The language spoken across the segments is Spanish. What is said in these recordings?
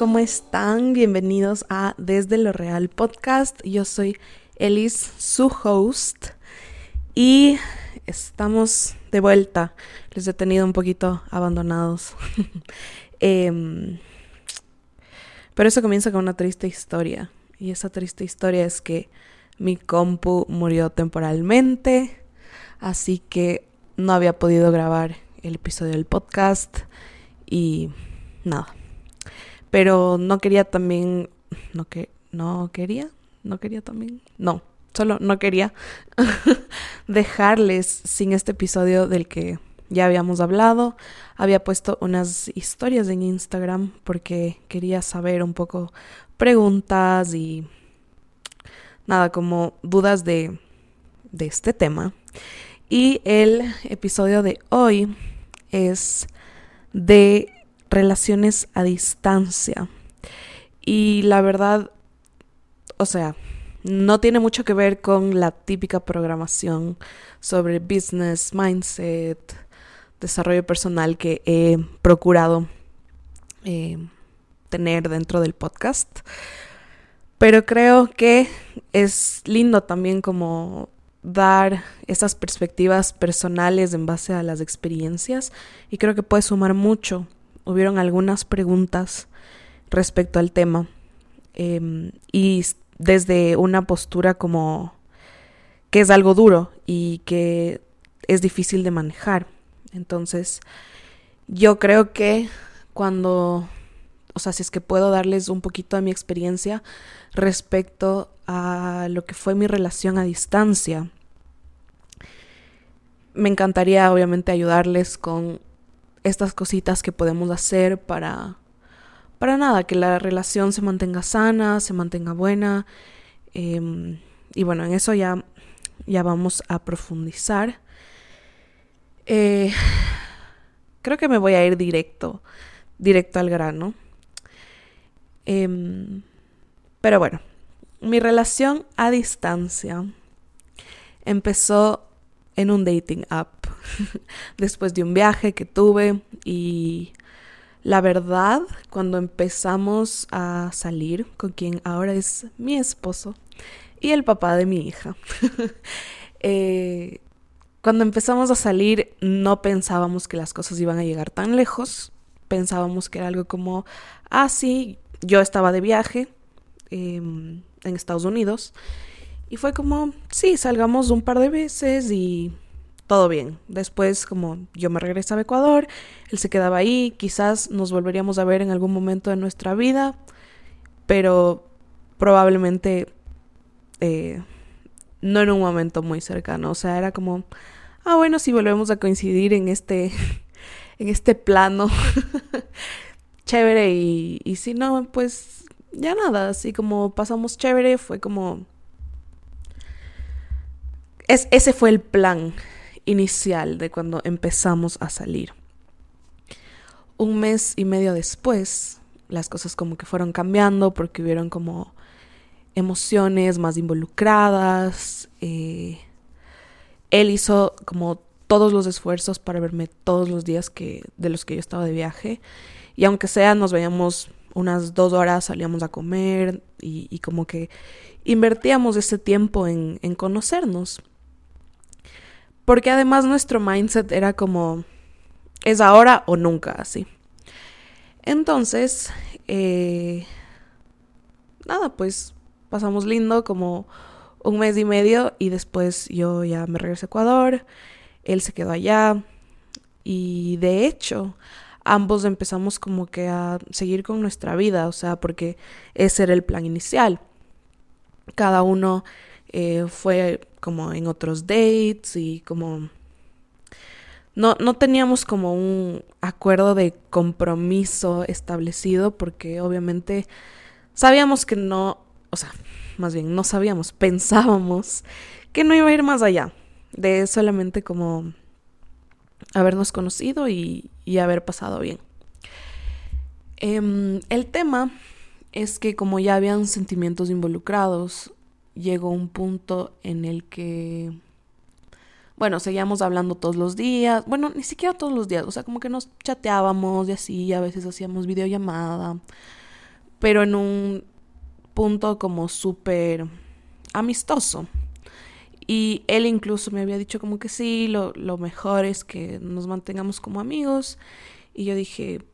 ¿cómo están? Bienvenidos a Desde lo Real Podcast. Yo soy Elis, su host, y estamos de vuelta. Les he tenido un poquito abandonados. Em, pero eso comienza con una triste historia. Y esa triste historia es que mi compu murió temporalmente, así que no había podido grabar el episodio del podcast y nada. Pero no quería también, no que no quería, no quería también, no, solo no quería dejarles sin este episodio del que ya habíamos hablado. Había puesto unas historias en Instagram porque quería saber un poco preguntas y nada, como dudas de, de este tema. Y el episodio de hoy es de relaciones a distancia. Y la verdad, o sea, no tiene mucho que ver con la típica programación sobre business, mindset, desarrollo personal que he procurado eh, tener dentro del podcast. Pero creo que es lindo también como dar esas perspectivas personales en base a las experiencias y creo que puede sumar mucho. Hubieron algunas preguntas respecto al tema em, y desde una postura como que es algo duro y que es difícil de manejar. Entonces, yo creo que cuando, o sea, si es que puedo darles un poquito de mi experiencia respecto a lo que fue mi relación a distancia, me encantaría obviamente ayudarles con estas cositas que podemos hacer para para nada, que la relación se mantenga sana, se mantenga buena. Em, y bueno, en eso ya, ya vamos a profundizar. Eh, creo que me voy a ir directo, directo al grano. Em, pero bueno, mi relación a distancia empezó en un dating app. Después de un viaje que tuve y la verdad, cuando empezamos a salir con quien ahora es mi esposo y el papá de mi hija, eh, cuando empezamos a salir no pensábamos que las cosas iban a llegar tan lejos, pensábamos que era algo como, ah, sí, yo estaba de viaje em, en Estados Unidos y fue como, sí, salgamos un par de veces y todo bien. Después, como yo me regresaba a Ecuador, él se quedaba ahí, quizás nos volveríamos a ver en algún momento de nuestra vida, pero probablemente eh, no en un momento muy cercano. O sea, era como, ah, bueno, si volvemos a coincidir en este, en este plano, chévere, y, y si no, pues ya nada, así como pasamos chévere, fue como... Es, ese fue el plan inicial de cuando empezamos a salir. Un mes y medio después, las cosas como que fueron cambiando porque hubieron como emociones más involucradas. Eh, él hizo como todos los esfuerzos para verme todos los días que, de los que yo estaba de viaje. Y aunque sea, nos veíamos unas dos horas, salíamos a comer y, como que invertíamos ese tiempo en, en conocernos. Porque además nuestro mindset era como, es ahora o nunca así. Entonces, eh, nada, pues pasamos lindo como un mes y medio y después yo ya me regresé a Ecuador, él se quedó allá y de hecho ambos empezamos como que a seguir con nuestra vida, o sea, porque ese era el plan inicial. Cada uno eh, fue como en otros dates y como... No, no teníamos como un acuerdo de compromiso establecido porque obviamente sabíamos que no, o sea, más bien no sabíamos, pensábamos que no iba a ir más allá de solamente como habernos conocido y, y haber pasado bien. Em, el tema es que como ya habían sentimientos involucrados, llegó un punto en el que, bueno, seguíamos hablando todos los días, bueno, ni siquiera todos los días, o sea, como que nos chateábamos y así, a veces hacíamos videollamada, pero en un punto como súper amistoso. Y él incluso me había dicho como que sí, lo, lo mejor es que nos mantengamos como amigos. Y yo dije,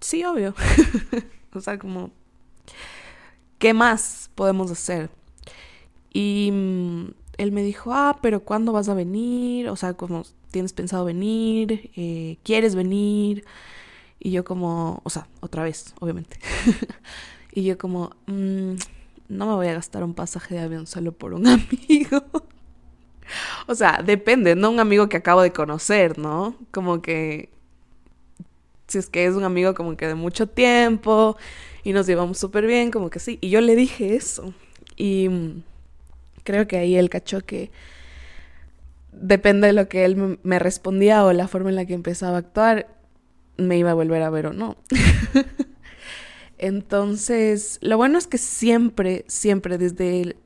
sí, obvio. o sea, como, ¿qué más podemos hacer? Y mm, él me dijo, ah, pero ¿cuándo vas a venir? O sea, como tienes pensado venir, eh, quieres venir. Y yo como, o sea, otra vez, obviamente. y yo como, mm, no me voy a gastar un pasaje de avión solo por un amigo. o sea, depende, no un amigo que acabo de conocer, ¿no? Como que, si es que es un amigo como que de mucho tiempo y nos llevamos súper bien, como que sí. Y yo le dije eso. Y mm, creo que ahí él cachó que depende de lo que él me respondía o la forma en la que empezaba a actuar, me iba a volver a ver o no. Entonces, lo bueno es que siempre, siempre, desde,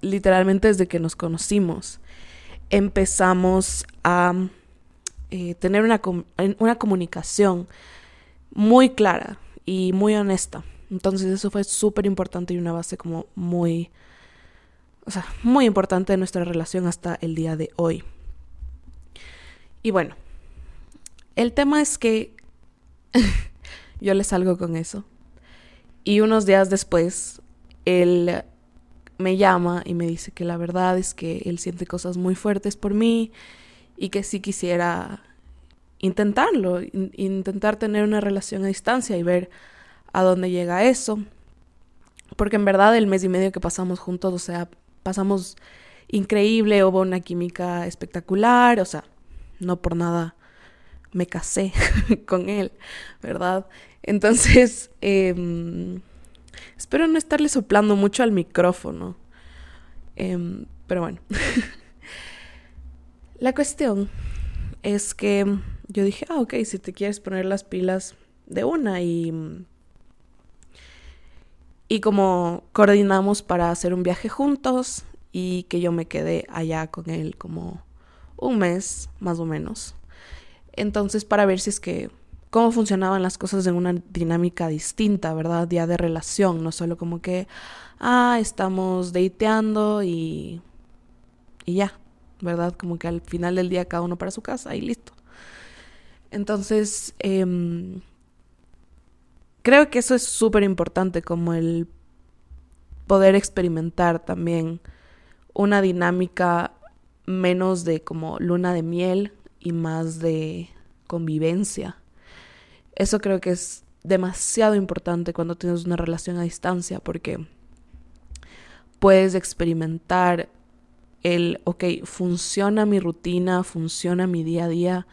literalmente desde que nos conocimos, empezamos a eh, tener una, una comunicación muy clara y muy honesta. Entonces eso fue súper importante y una base como muy, o sea, muy importante nuestra relación hasta el día de hoy. Y bueno, el tema es que yo le salgo con eso. Y unos días después, él me llama y me dice que la verdad es que él siente cosas muy fuertes por mí y que sí quisiera intentarlo, intentar tener una relación a distancia y ver a dónde llega eso. Porque en verdad el mes y medio que pasamos juntos, o sea, pasamos increíble, hubo una química espectacular, o sea, no por nada me casé con él, ¿verdad? Entonces, em, espero no estarle soplando mucho al micrófono. Em, pero bueno. La cuestión es que yo dije, ah, ok, si te quieres poner las pilas de una y... Y como coordinamos para hacer un viaje juntos y que yo me quedé allá con él como un mes, más o menos. Entonces, para ver si es que cómo funcionaban las cosas en una dinámica distinta, ¿verdad? Ya de relación, no solo como que, ah, estamos dateando y, y ya, ¿verdad? Como que al final del día cada uno para su casa y listo. Entonces, em, creo que eso es súper importante, como el poder experimentar también una dinámica menos de como luna de miel y más de convivencia. Eso creo que es demasiado importante cuando tienes una relación a distancia porque puedes experimentar el, ok, funciona mi rutina, funciona mi día a día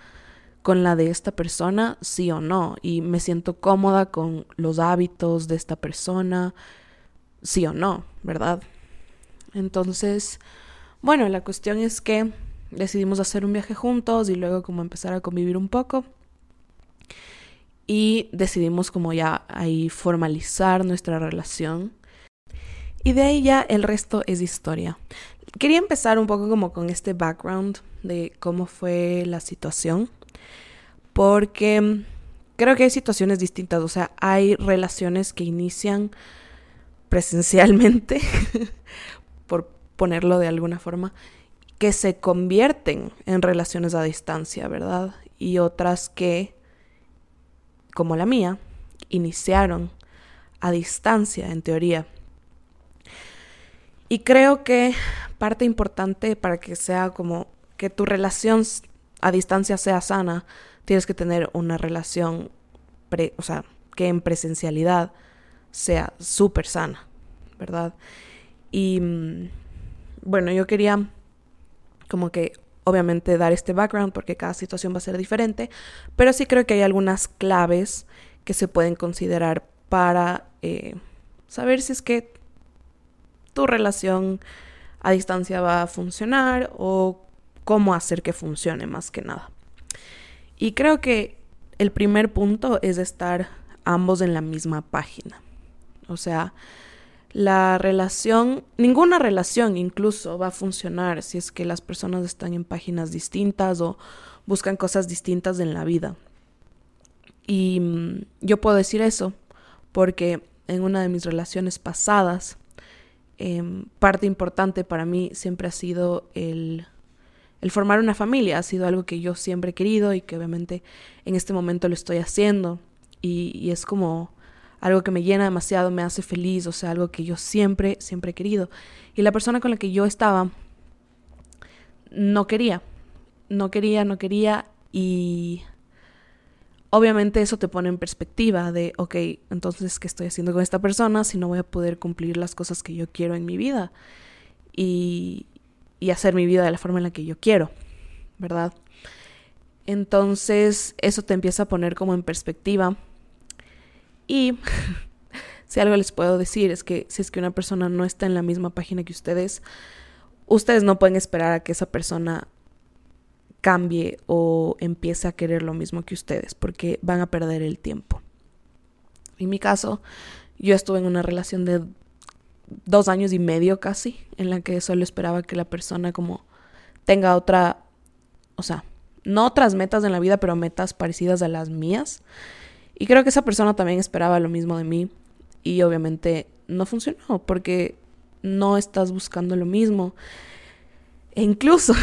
con la de esta persona, sí o no, y me siento cómoda con los hábitos de esta persona, sí o no, ¿verdad? Entonces, bueno, la cuestión es que decidimos hacer un viaje juntos y luego como empezar a convivir un poco. Y decidimos como ya ahí formalizar nuestra relación. Y de ahí ya el resto es historia. Quería empezar un poco como con este background de cómo fue la situación. Porque creo que hay situaciones distintas. O sea, hay relaciones que inician presencialmente, por ponerlo de alguna forma, que se convierten en relaciones a distancia, ¿verdad? Y otras que, como la mía, iniciaron a distancia, en teoría. Y creo que parte importante para que sea como que tu relación a distancia sea sana, tienes que tener una relación, o sea, que en presencialidad sea súper sana, ¿verdad? Y mm, bueno, yo quería como que obviamente dar este background porque cada situación va a ser diferente, pero sí creo que hay algunas claves que se pueden considerar para eh, saber si es que tu relación a distancia va a funcionar o cómo hacer que funcione más que nada. Y creo que el primer punto es estar ambos en la misma página. O sea, la relación, ninguna relación incluso va a funcionar si es que las personas están en páginas distintas o buscan cosas distintas en la vida. Y mm, yo puedo decir eso porque en una de mis relaciones pasadas, em, parte importante para mí siempre ha sido el, el formar una familia. Ha sido algo que yo siempre he querido y que obviamente en este momento lo estoy haciendo. Y, y es como algo que me llena demasiado, me hace feliz, o sea, algo que yo siempre, siempre he querido. Y la persona con la que yo estaba no quería, no quería, no quería y obviamente eso te pone en perspectiva de, ok, entonces, ¿qué estoy haciendo con esta persona si no voy a poder cumplir las cosas que yo quiero en mi vida? Y, y hacer mi vida de la forma en la que yo quiero, ¿verdad? Entonces, eso te empieza a poner como en perspectiva y si algo les puedo decir es que si es que una persona no está en la misma página que ustedes, ustedes no pueden esperar a que esa persona cambie o empiece a querer lo mismo que ustedes, porque van a perder el tiempo. En mi caso, yo estuve en una relación de dos años y medio casi, en la que solo esperaba que la persona como tenga otra, o sea, no otras metas en la vida, pero metas parecidas a las mías. Y creo que esa persona también esperaba lo mismo de mí y obviamente no funcionó porque no estás buscando lo mismo. E incluso,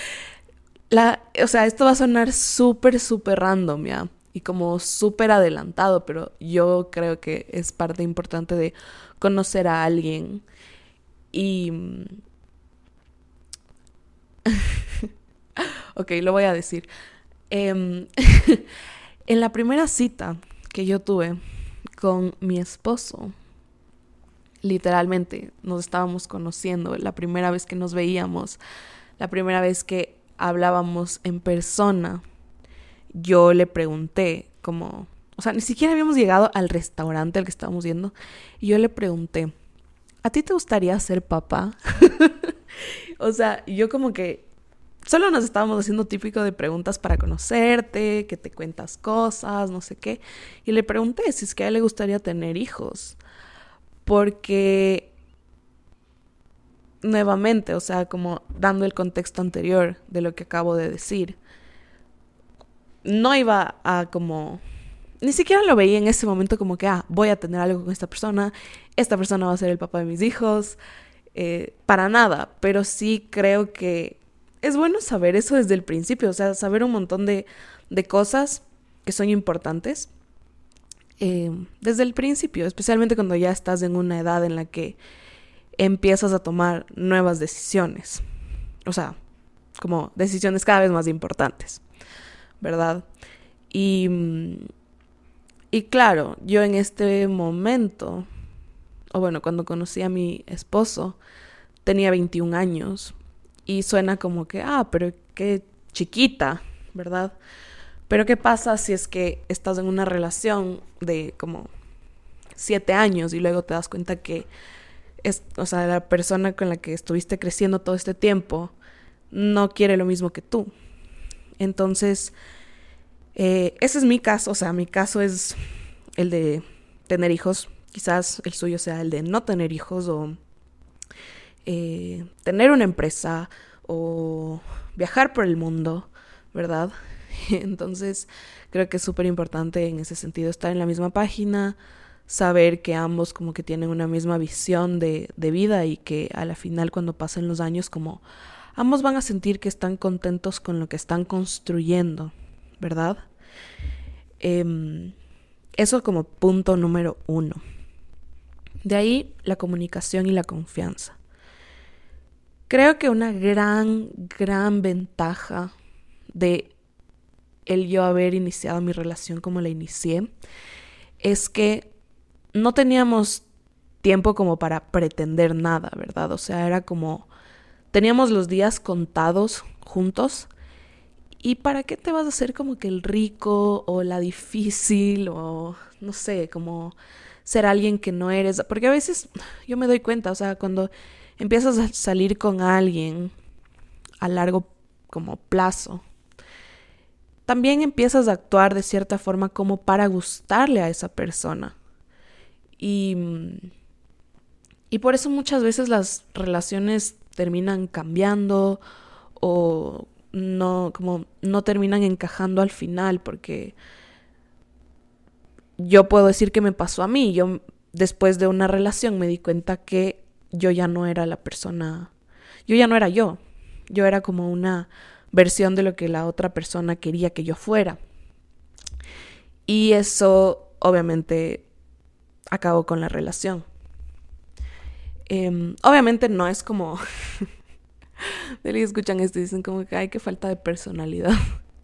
la, o sea, esto va a sonar súper, súper random, ¿ya? Y como súper adelantado, pero yo creo que es parte importante de conocer a alguien. Y... ok, lo voy a decir. Eh, En la primera cita que yo tuve con mi esposo, literalmente nos estábamos conociendo, la primera vez que nos veíamos, la primera vez que hablábamos en persona, yo le pregunté como, o sea, ni siquiera habíamos llegado al restaurante al que estábamos yendo, y yo le pregunté, ¿a ti te gustaría ser papá? o sea, yo como que solo nos estábamos haciendo típico de preguntas para conocerte, que te cuentas cosas, no sé qué. Y le pregunté si es que a él le gustaría tener hijos. Porque, nuevamente, o sea, como dando el contexto anterior de lo que acabo de decir, no iba a como... Ni siquiera lo veía en ese momento como que, ah, voy a tener algo con esta persona, esta persona va a ser el papá de mis hijos, eh, para nada, pero sí creo que es bueno saber eso desde el principio, o sea, saber un montón de, de cosas que son importantes eh, desde el principio, especialmente cuando ya estás en una edad en la que empiezas a tomar nuevas decisiones, o sea, como decisiones cada vez más importantes, ¿verdad? Y, y claro, yo en este momento, o bueno, cuando conocí a mi esposo, tenía 21 años y suena como que, ah, pero qué chiquita, ¿verdad? Pero ¿qué pasa si es que estás en una relación de como siete años y luego te das cuenta que es, o sea, la persona con la que estuviste creciendo todo este tiempo no quiere lo mismo que tú. Entonces, eh, ese es mi caso, o sea, mi caso es el de tener hijos, quizás el suyo sea el de no tener hijos o eh, tener una empresa o viajar por el mundo, ¿verdad? Entonces creo que es súper importante en ese sentido estar en la misma página, saber que ambos como que tienen una misma visión de, de vida y que a la final cuando pasen los años como ambos van a sentir que están contentos con lo que están construyendo, ¿verdad? Em, eso como punto número uno. De ahí la comunicación y la confianza. Creo que una gran, gran ventaja de el yo haber iniciado mi relación como la inicié es que no teníamos tiempo como para pretender nada, ¿verdad? O sea, era como teníamos los días contados juntos ¿Y para qué te vas a hacer como que el rico o la difícil o no sé, como ser alguien que no eres? Porque a veces yo me doy cuenta, o sea, cuando empiezas a salir con alguien a largo como plazo, también empiezas a actuar de cierta forma como para gustarle a esa persona. Y, y por eso muchas veces las relaciones terminan cambiando o no, como no terminan encajando al final porque yo puedo decir que me pasó a mí. Yo después de una relación me di cuenta que yo ya no era la persona, yo ya no era yo. Yo era como una versión de lo que la otra persona quería que yo fuera. Y eso obviamente acabó con la relación. Em, obviamente no es como... de escuchan esto y dicen como que hay que falta de personalidad.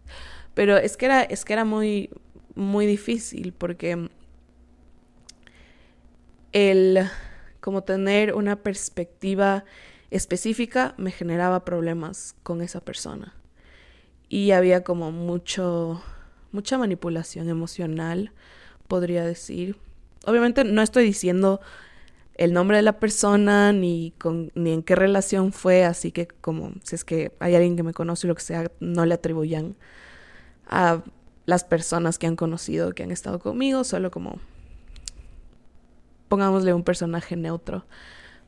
Pero es que era, es que era muy, muy difícil porque el como tener una perspectiva específica me generaba problemas con esa persona. Y había como mucho mucha manipulación emocional, podría decir. Obviamente no estoy diciendo el nombre de la persona ni con ni en qué relación fue, así que como si es que hay alguien que me conoce o lo que sea, no le atribuyan a las personas que han conocido, que han estado conmigo, solo como pongámosle un personaje neutro.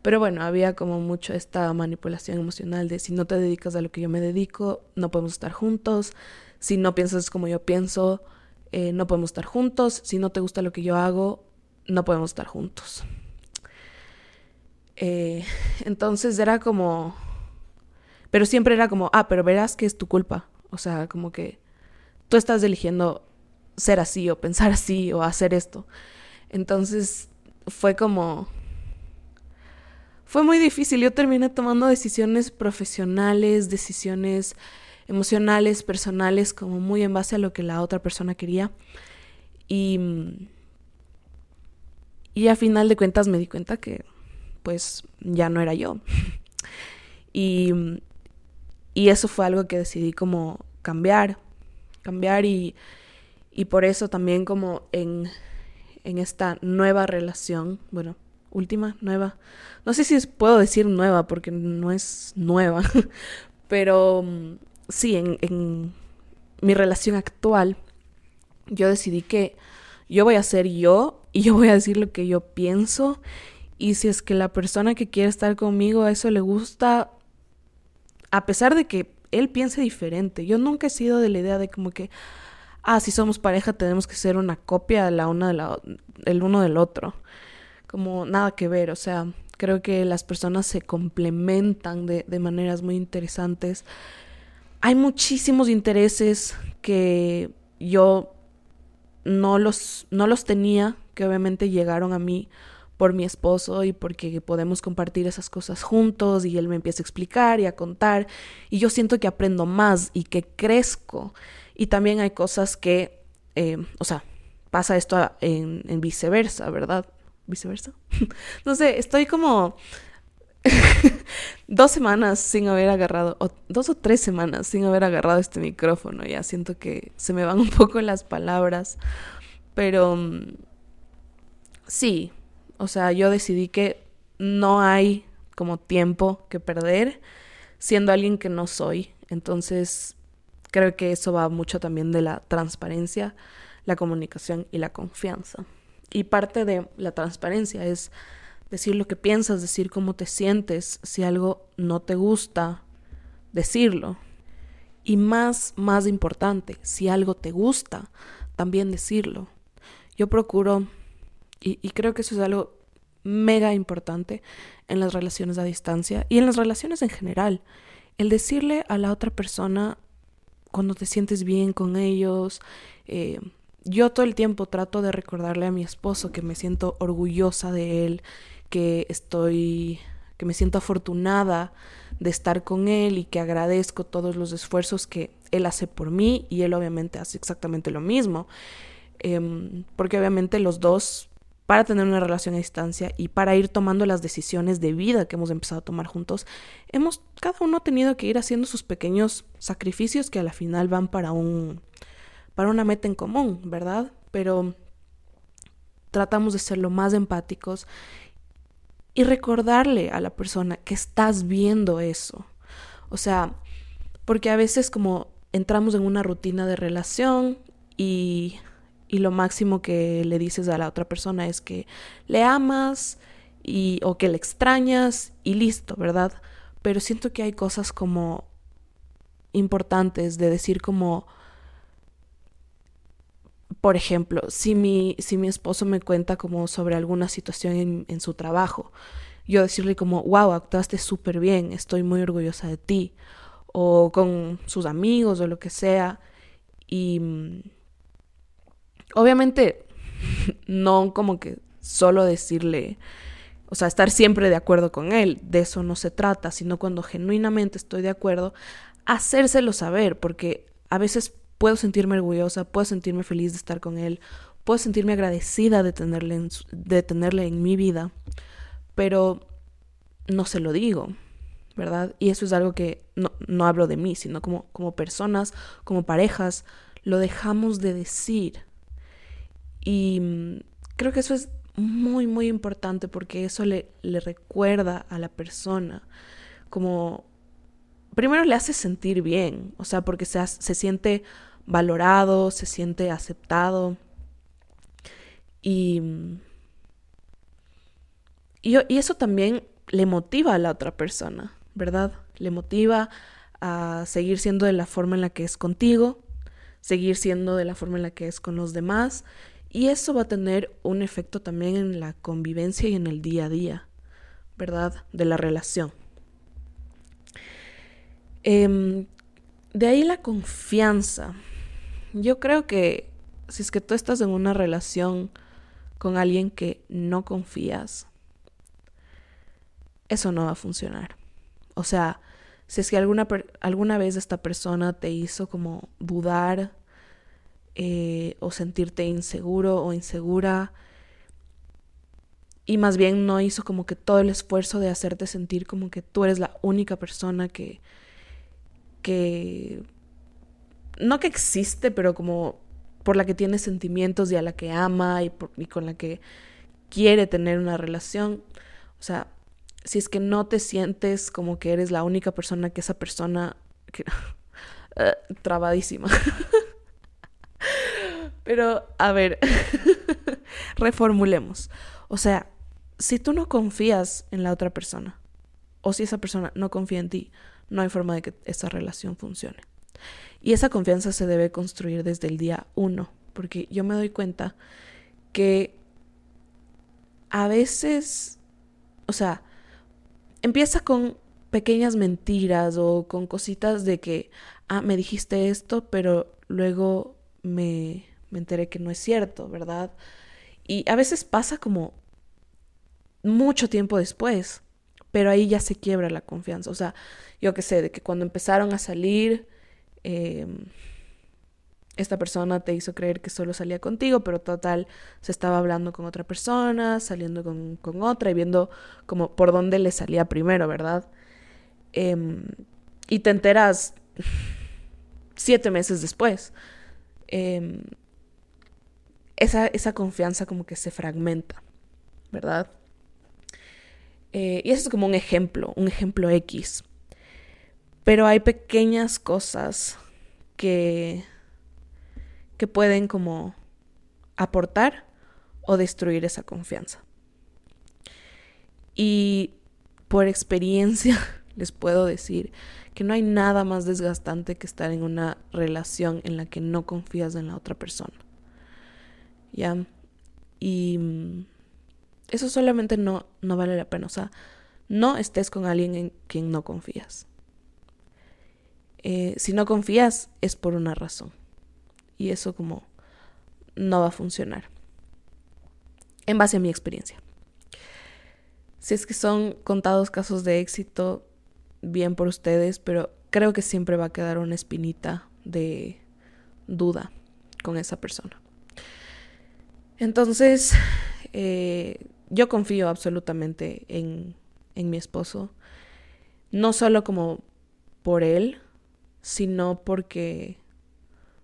Pero bueno, había como mucho esta manipulación emocional de si no te dedicas a lo que yo me dedico, no podemos estar juntos. Si no piensas como yo pienso, eh, no podemos estar juntos. Si no te gusta lo que yo hago, no podemos estar juntos. Eh, entonces era como... Pero siempre era como, ah, pero verás que es tu culpa. O sea, como que tú estás eligiendo ser así o pensar así o hacer esto. Entonces fue como... Fue muy difícil. Yo terminé tomando decisiones profesionales, decisiones emocionales, personales, como muy en base a lo que la otra persona quería. Y, y a final de cuentas me di cuenta que pues ya no era yo. y, y eso fue algo que decidí como cambiar, cambiar y, y por eso también como en, en esta nueva relación, bueno, última, nueva, no sé si puedo decir nueva porque no es nueva, pero sí, en, mi relación actual, yo decidí que yo voy a ser yo y yo voy a decir lo que yo pienso. Y si es que la persona que quiere estar conmigo a eso le gusta, a pesar de que él piense diferente, yo nunca he sido de la idea de como que, ah, si somos pareja tenemos que ser una copia la una de la, el uno del otro. Como nada que ver, o sea, creo que las personas se complementan de, de maneras muy interesantes hay muchísimos intereses que yo no los, no los tenía, que obviamente llegaron a mí por mi esposo y porque podemos compartir esas cosas juntos y él me empieza a explicar y a contar y yo siento que aprendo más y que crezco y también hay cosas que, eh, o sea, pasa esto en, en viceversa, ¿verdad? ¿Viceversa? no sé, estoy como dos semanas sin haber agarrado, o dos o tres semanas sin haber agarrado este micrófono. Ya siento que se me van un poco las palabras. Pero mm, sí, o sea, yo decidí que no hay como tiempo que perder siendo alguien que no soy. Entonces, creo que eso va mucho también de la transparencia, la comunicación y la confianza. Y parte de la transparencia es decir lo que piensas, decir cómo te sientes, si algo no te gusta, decirlo. Y más, más importante, si algo te gusta, también decirlo. Yo procuro, y, creo que eso es algo mega importante en las relaciones a distancia y en las relaciones en general, el decirle a la otra persona cuando te sientes bien con ellos. Eh, yo todo el tiempo trato de recordarle a mi esposo que me siento orgullosa de él que estoy, que me siento afortunada de estar con él y que agradezco todos los esfuerzos que él hace por mí y él obviamente hace exactamente lo mismo. Em, porque obviamente los dos, para tener una relación a distancia y para ir tomando las decisiones de vida que hemos empezado a tomar juntos, hemos cada uno tenido que ir haciendo sus pequeños sacrificios que a la final van para un para una meta en común, ¿verdad? Pero tratamos de ser lo más empáticos y recordarle a la persona que estás viendo eso. O sea, porque a veces como entramos en una rutina de relación y, y lo máximo que le dices a la otra persona es que le amas y, o que le extrañas y listo, ¿verdad? Pero siento que hay cosas como importantes de decir como por ejemplo, si mi, si mi esposo me cuenta como sobre alguna situación en, en su trabajo, yo decirle como, wow, actuaste súper bien, estoy muy orgullosa de ti, o con sus amigos o lo que sea, y mm, obviamente no como que solo decirle, o sea, estar siempre de acuerdo con él, de eso no se trata, sino cuando genuinamente estoy de acuerdo, hacérselo saber, porque a veces puedo sentirme orgullosa, puedo sentirme feliz de estar con él, puedo sentirme agradecida de tenerle en, de tenerle en mi vida, pero no se lo digo, ¿verdad? Y eso es algo que no, no hablo de mí, sino como, como personas, como parejas, lo dejamos de decir. Y mm, creo que eso es muy, muy importante porque eso le, le recuerda a la persona como primero le hace sentir bien, o sea, porque se, se siente valorado, se siente aceptado. Y, y, y, eso también le motiva a la otra persona, ¿verdad? Le motiva a seguir siendo de la forma en la que es contigo, seguir siendo de la forma en la que es con los demás. Y eso va a tener un efecto también en la convivencia y en el día a día, ¿verdad? De la relación. Eh, de ahí la confianza. Yo creo que si es que tú estás en una relación con alguien que no confías, eso no va a funcionar. O sea, si es que alguna, alguna vez esta persona te hizo como dudar eh, o sentirte inseguro o insegura, y más bien no hizo como que todo el esfuerzo de hacerte sentir como que tú eres la única persona que, que no que existe, pero como por la que tiene sentimientos y a la que ama y, y con la que quiere tener una relación. O sea, si es que no te sientes como que eres la única persona que esa persona... Que, uh, trabadísima. Pero, a ver, reformulemos. O sea, si tú no confías en la otra persona, o si esa persona no confía en ti, no hay forma de que esa relación funcione. Y esa confianza se debe construir desde el día uno, porque yo me doy cuenta que a veces, o sea, empieza con pequeñas mentiras o con cositas de que, ah, me dijiste esto, pero luego me, me enteré que no es cierto, ¿verdad? Y a veces pasa como mucho tiempo después, pero ahí ya se quiebra la confianza. O sea, yo qué sé, de que cuando empezaron a salir, eh, esta persona te hizo creer que solo salía contigo, pero total se estaba hablando con otra persona, saliendo con, con otra y viendo como por dónde le salía primero, ¿verdad? Eh, y te enteras siete meses después. Eh, esa, esa confianza como que se fragmenta, ¿verdad? Eh, y eso es como un ejemplo, un ejemplo X. Pero hay pequeñas cosas que, que pueden como aportar o destruir esa confianza. Y por experiencia les puedo decir que no hay nada más desgastante que estar en una relación en la que no confías en la otra persona. ¿Ya? Y mm, eso solamente no, no vale la pena. O sea, no estés con alguien en quien no confías. Eh, si no confías es por una razón. Y eso como no va a funcionar. En base a mi experiencia. Si es que son contados casos de éxito, bien por ustedes, pero creo que siempre va a quedar una espinita de duda con esa persona. Entonces, eh, yo confío absolutamente en, en mi esposo, no solo como por él, sino porque,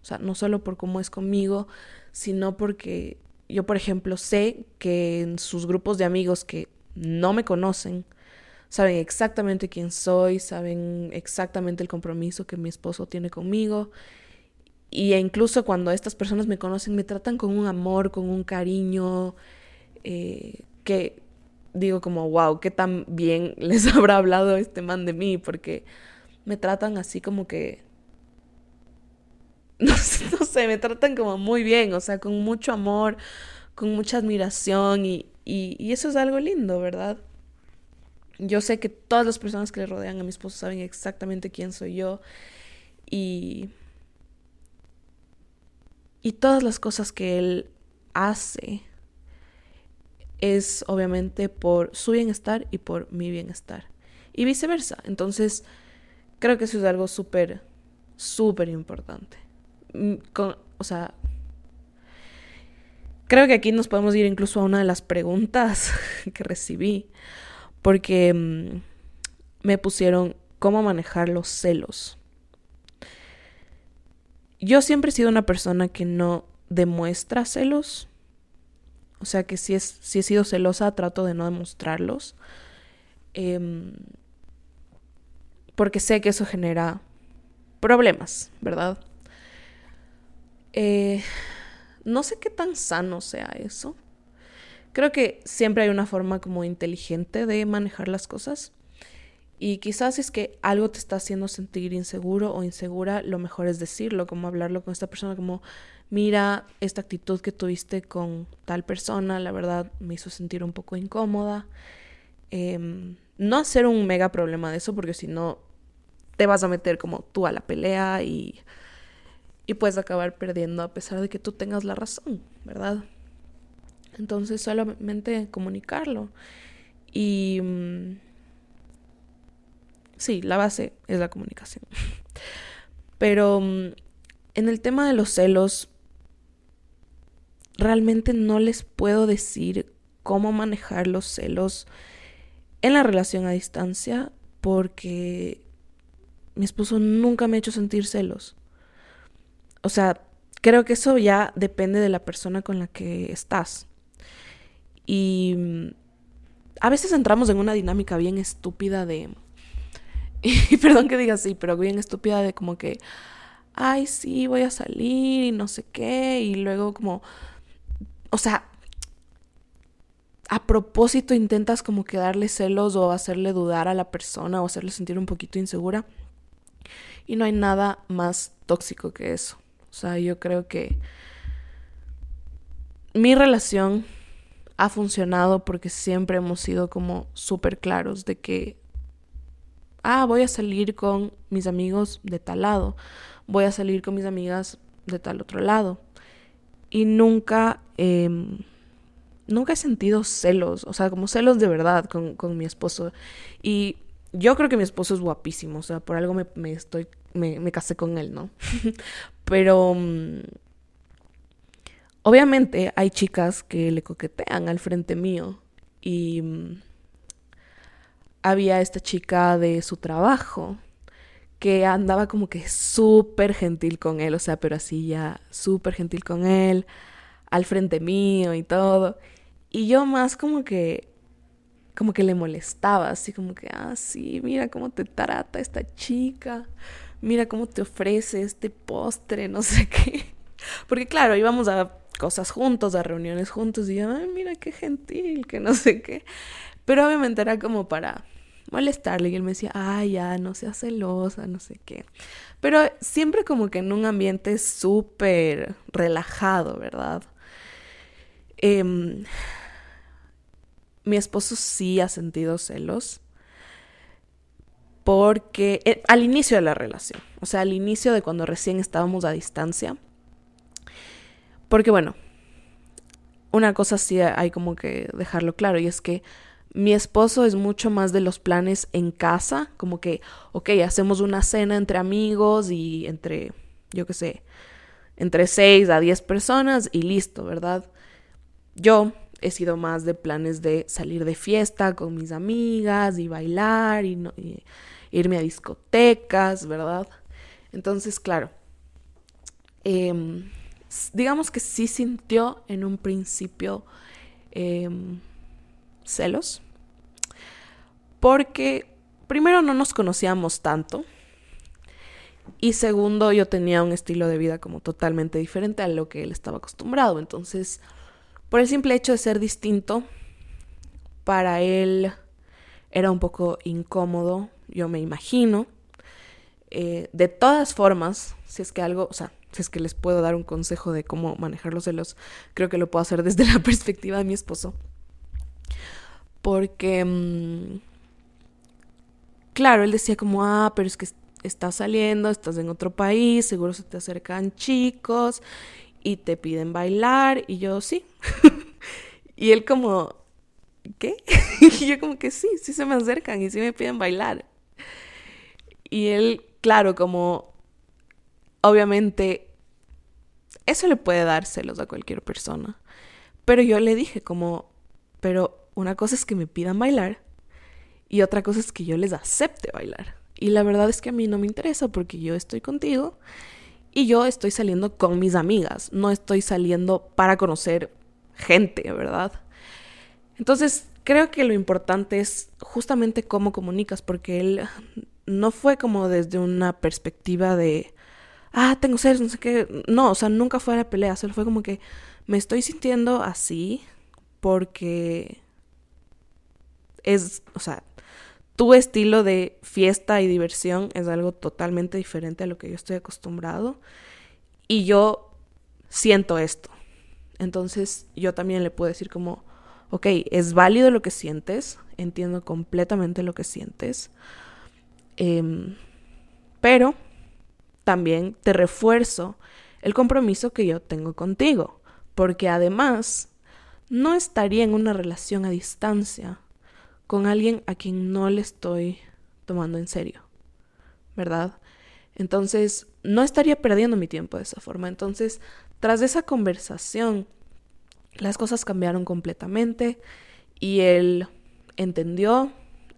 o sea, no solo por cómo es conmigo, sino porque yo, por ejemplo, sé que en sus grupos de amigos que no me conocen, saben exactamente quién soy, saben exactamente el compromiso que mi esposo tiene conmigo. Y incluso cuando estas personas me conocen, me tratan con un amor, con un cariño, eh, que digo como, wow, qué tan bien les habrá hablado este man de mí, porque me tratan así como que... No sé, me tratan como muy bien, o sea, con mucho amor, con mucha admiración y, y, eso es algo lindo, ¿verdad? Yo sé que todas las personas que le rodean a mi esposo saben exactamente quién soy yo y, y todas las cosas que él hace es obviamente por su bienestar y por mi bienestar. Y viceversa. Entonces, creo que eso es algo súper, súper importante. Mm, o sea, creo que aquí nos podemos ir incluso a una de las preguntas que recibí. Porque mm, me pusieron cómo manejar los celos. Yo siempre he sido una persona que no demuestra celos. O sea que si, es, si he sido celosa, trato de no demostrarlos. Em, porque sé que eso genera problemas, ¿verdad? Eh, no sé qué tan sano sea eso. Creo que siempre hay una forma como inteligente de manejar las cosas. Y quizás es que algo te está haciendo sentir inseguro o insegura, lo mejor es decirlo, como hablarlo con esta persona, como, mira, esta actitud que tuviste con tal persona, la verdad me hizo sentir un poco incómoda. Em, no hacer un mega problema de eso, porque si no, te vas a meter como tú a la pelea y, y puedes acabar perdiendo a pesar de que tú tengas la razón, ¿verdad? Entonces solamente comunicarlo. Y... Sí, la base es la comunicación. Pero mm, en el tema de los celos, realmente no les puedo decir cómo manejar los celos en la relación a distancia porque mi esposo nunca me ha hecho sentir celos. O sea, creo que eso ya depende de la persona con la que estás. Y mm, a veces entramos en una dinámica bien estúpida de y perdón que diga así, pero bien estúpida de como que, ay, sí, voy a salir y no sé qué, y luego como, o sea, a propósito intentas como que darle celos o hacerle dudar a la persona o hacerle sentir un poquito insegura. Y no hay nada más tóxico que eso. O sea, yo creo que mi relación ha funcionado porque siempre hemos sido como súper claros de que ah, voy a salir con mis amigos de tal lado, voy a salir con mis amigas de tal otro lado. Y nunca, em, nunca he sentido celos, o sea, como celos de verdad con, mi esposo. Y yo creo que mi esposo es guapísimo, o sea, por algo me, estoy, me, me, casé con él, ¿no? Pero... Mm, obviamente hay chicas que le coquetean al frente mío y mm, había esta chica de su trabajo que andaba como que súper gentil con él, o sea, pero así ya súper gentil con él, al frente mío y todo. Y yo más como que, como que le molestaba, así como que, ah, sí, mira cómo te trata esta chica, mira cómo te ofrece este postre, no sé qué. Porque claro, íbamos a cosas juntos, a reuniones juntos, y yo, ay, mira qué gentil, que no sé qué. Pero obviamente era como para molestarle y él me decía, ay, ya, no seas celosa, no sé qué. Pero siempre como que en un ambiente súper relajado, ¿verdad? Em, mi esposo sí ha sentido celos porque eh, al inicio de la relación, o sea, al inicio de cuando recién estábamos a distancia, porque bueno, una cosa sí hay como que dejarlo claro y es que mi esposo es mucho más de los planes en casa, como que, ok, hacemos una cena entre amigos y entre, yo qué sé, entre 6 a 10 personas y listo, ¿verdad? Yo he sido más de planes de salir de fiesta con mis amigas y bailar y, irme a discotecas, ¿verdad? Entonces, claro, em, digamos que sí sintió en un principio em, celos porque primero no nos conocíamos tanto y segundo yo tenía un estilo de vida como totalmente diferente a lo que él estaba acostumbrado. Entonces, por el simple hecho de ser distinto, para él era un poco incómodo, yo me imagino. eh, de todas formas, si es que algo, o sea, si es que les puedo dar un consejo de cómo manejar los celos, creo que lo puedo hacer desde la perspectiva de mi esposo. Porque, mm, claro, él decía como, ah, pero es que estás saliendo, estás en otro país, seguro se te acercan chicos y te piden bailar. Y yo, sí. y él como, ¿qué? y yo como que sí, sí se me acercan y sí me piden bailar. Y él, claro, como obviamente eso le puede dar celos a cualquier persona. Pero yo le dije como, pero una cosa es que me pidan bailar y otra cosa es que yo les acepte bailar. Y la verdad es que a mí no me interesa porque yo estoy contigo y yo estoy saliendo con mis amigas, no estoy saliendo para conocer gente, ¿verdad? Entonces, creo que lo importante es justamente cómo comunicas, porque él no fue como desde una perspectiva de, ah, tengo celos, no sé qué. No, o sea, nunca fue a la pelea, solo fue como que me estoy sintiendo así porque es, o sea, tu estilo de fiesta y diversión es algo totalmente diferente a lo que yo estoy acostumbrado y yo siento esto. Entonces yo también le puedo decir como, ok, es válido lo que sientes, entiendo completamente lo que sientes, em, pero también te refuerzo el compromiso que yo tengo contigo, porque además no estaría en una relación a distancia con alguien a quien no le estoy tomando en serio, ¿verdad? Entonces, no estaría perdiendo mi tiempo de esa forma. Entonces, tras esa conversación, las cosas cambiaron completamente y él entendió,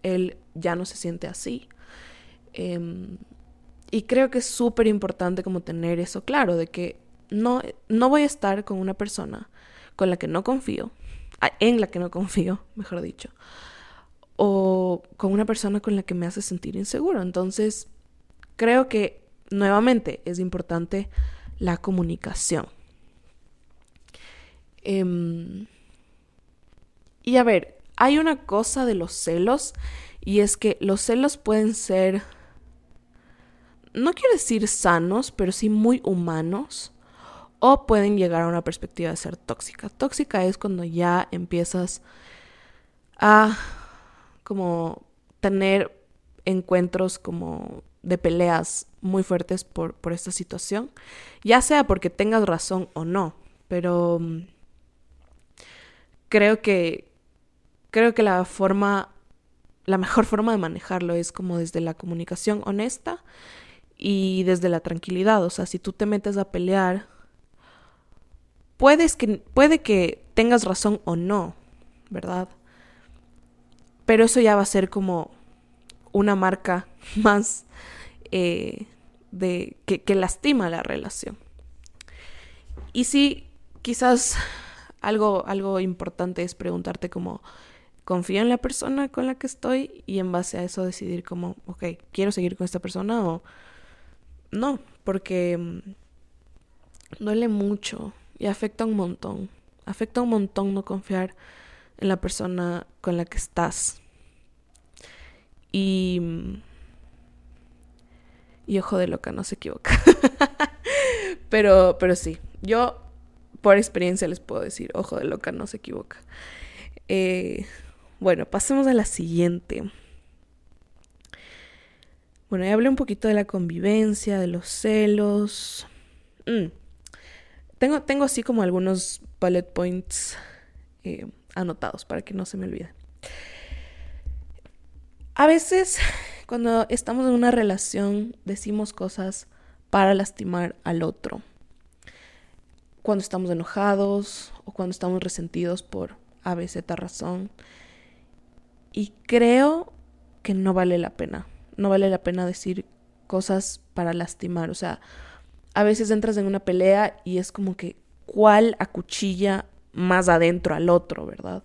él ya no se siente así. Em, y creo que es súper importante como tener eso claro, de que no, no voy a estar con una persona con la que no confío, en la que no confío, mejor dicho, o con una persona con la que me hace sentir inseguro. Entonces, creo que nuevamente es importante la comunicación. Em, y a ver, hay una cosa de los celos y es que los celos pueden ser, no quiero decir sanos, pero sí muy humanos o pueden llegar a una perspectiva de ser tóxica. Tóxica es cuando ya empiezas a como tener encuentros como de peleas muy fuertes por, por esta situación, ya sea porque tengas razón o no, pero mm, creo que creo que la forma la mejor forma de manejarlo es como desde la comunicación honesta y desde la tranquilidad, o sea, si tú te metes a pelear puedes que puede que tengas razón o no, ¿verdad? Pero eso ya va a ser como una marca más eh, de que, lastima la relación. Y sí, quizás algo, algo importante es preguntarte como, ¿confío en la persona con la que estoy? Y en base a eso decidir como, ok, ¿quiero seguir con esta persona o no? Porque mm, duele mucho y afecta un montón. Afecta un montón no confiar en la persona con la que estás. Y... Y ojo de loca, no se equivoca. pero, pero sí, yo por experiencia les puedo decir, ojo de loca, no se equivoca. Eh, bueno, pasemos a la siguiente. Bueno, ya hablé un poquito de la convivencia, de los celos. Mm. Tengo, tengo así como algunos bullet points eh, anotados para que no se me olvide. A veces, cuando estamos en una relación, decimos cosas para lastimar al otro cuando estamos enojados o cuando estamos resentidos por a veces razón. Y creo que no vale la pena. No vale la pena decir cosas para lastimar. O sea, a veces entras en una pelea y es como que cuál acuchilla más adentro al otro, ¿verdad?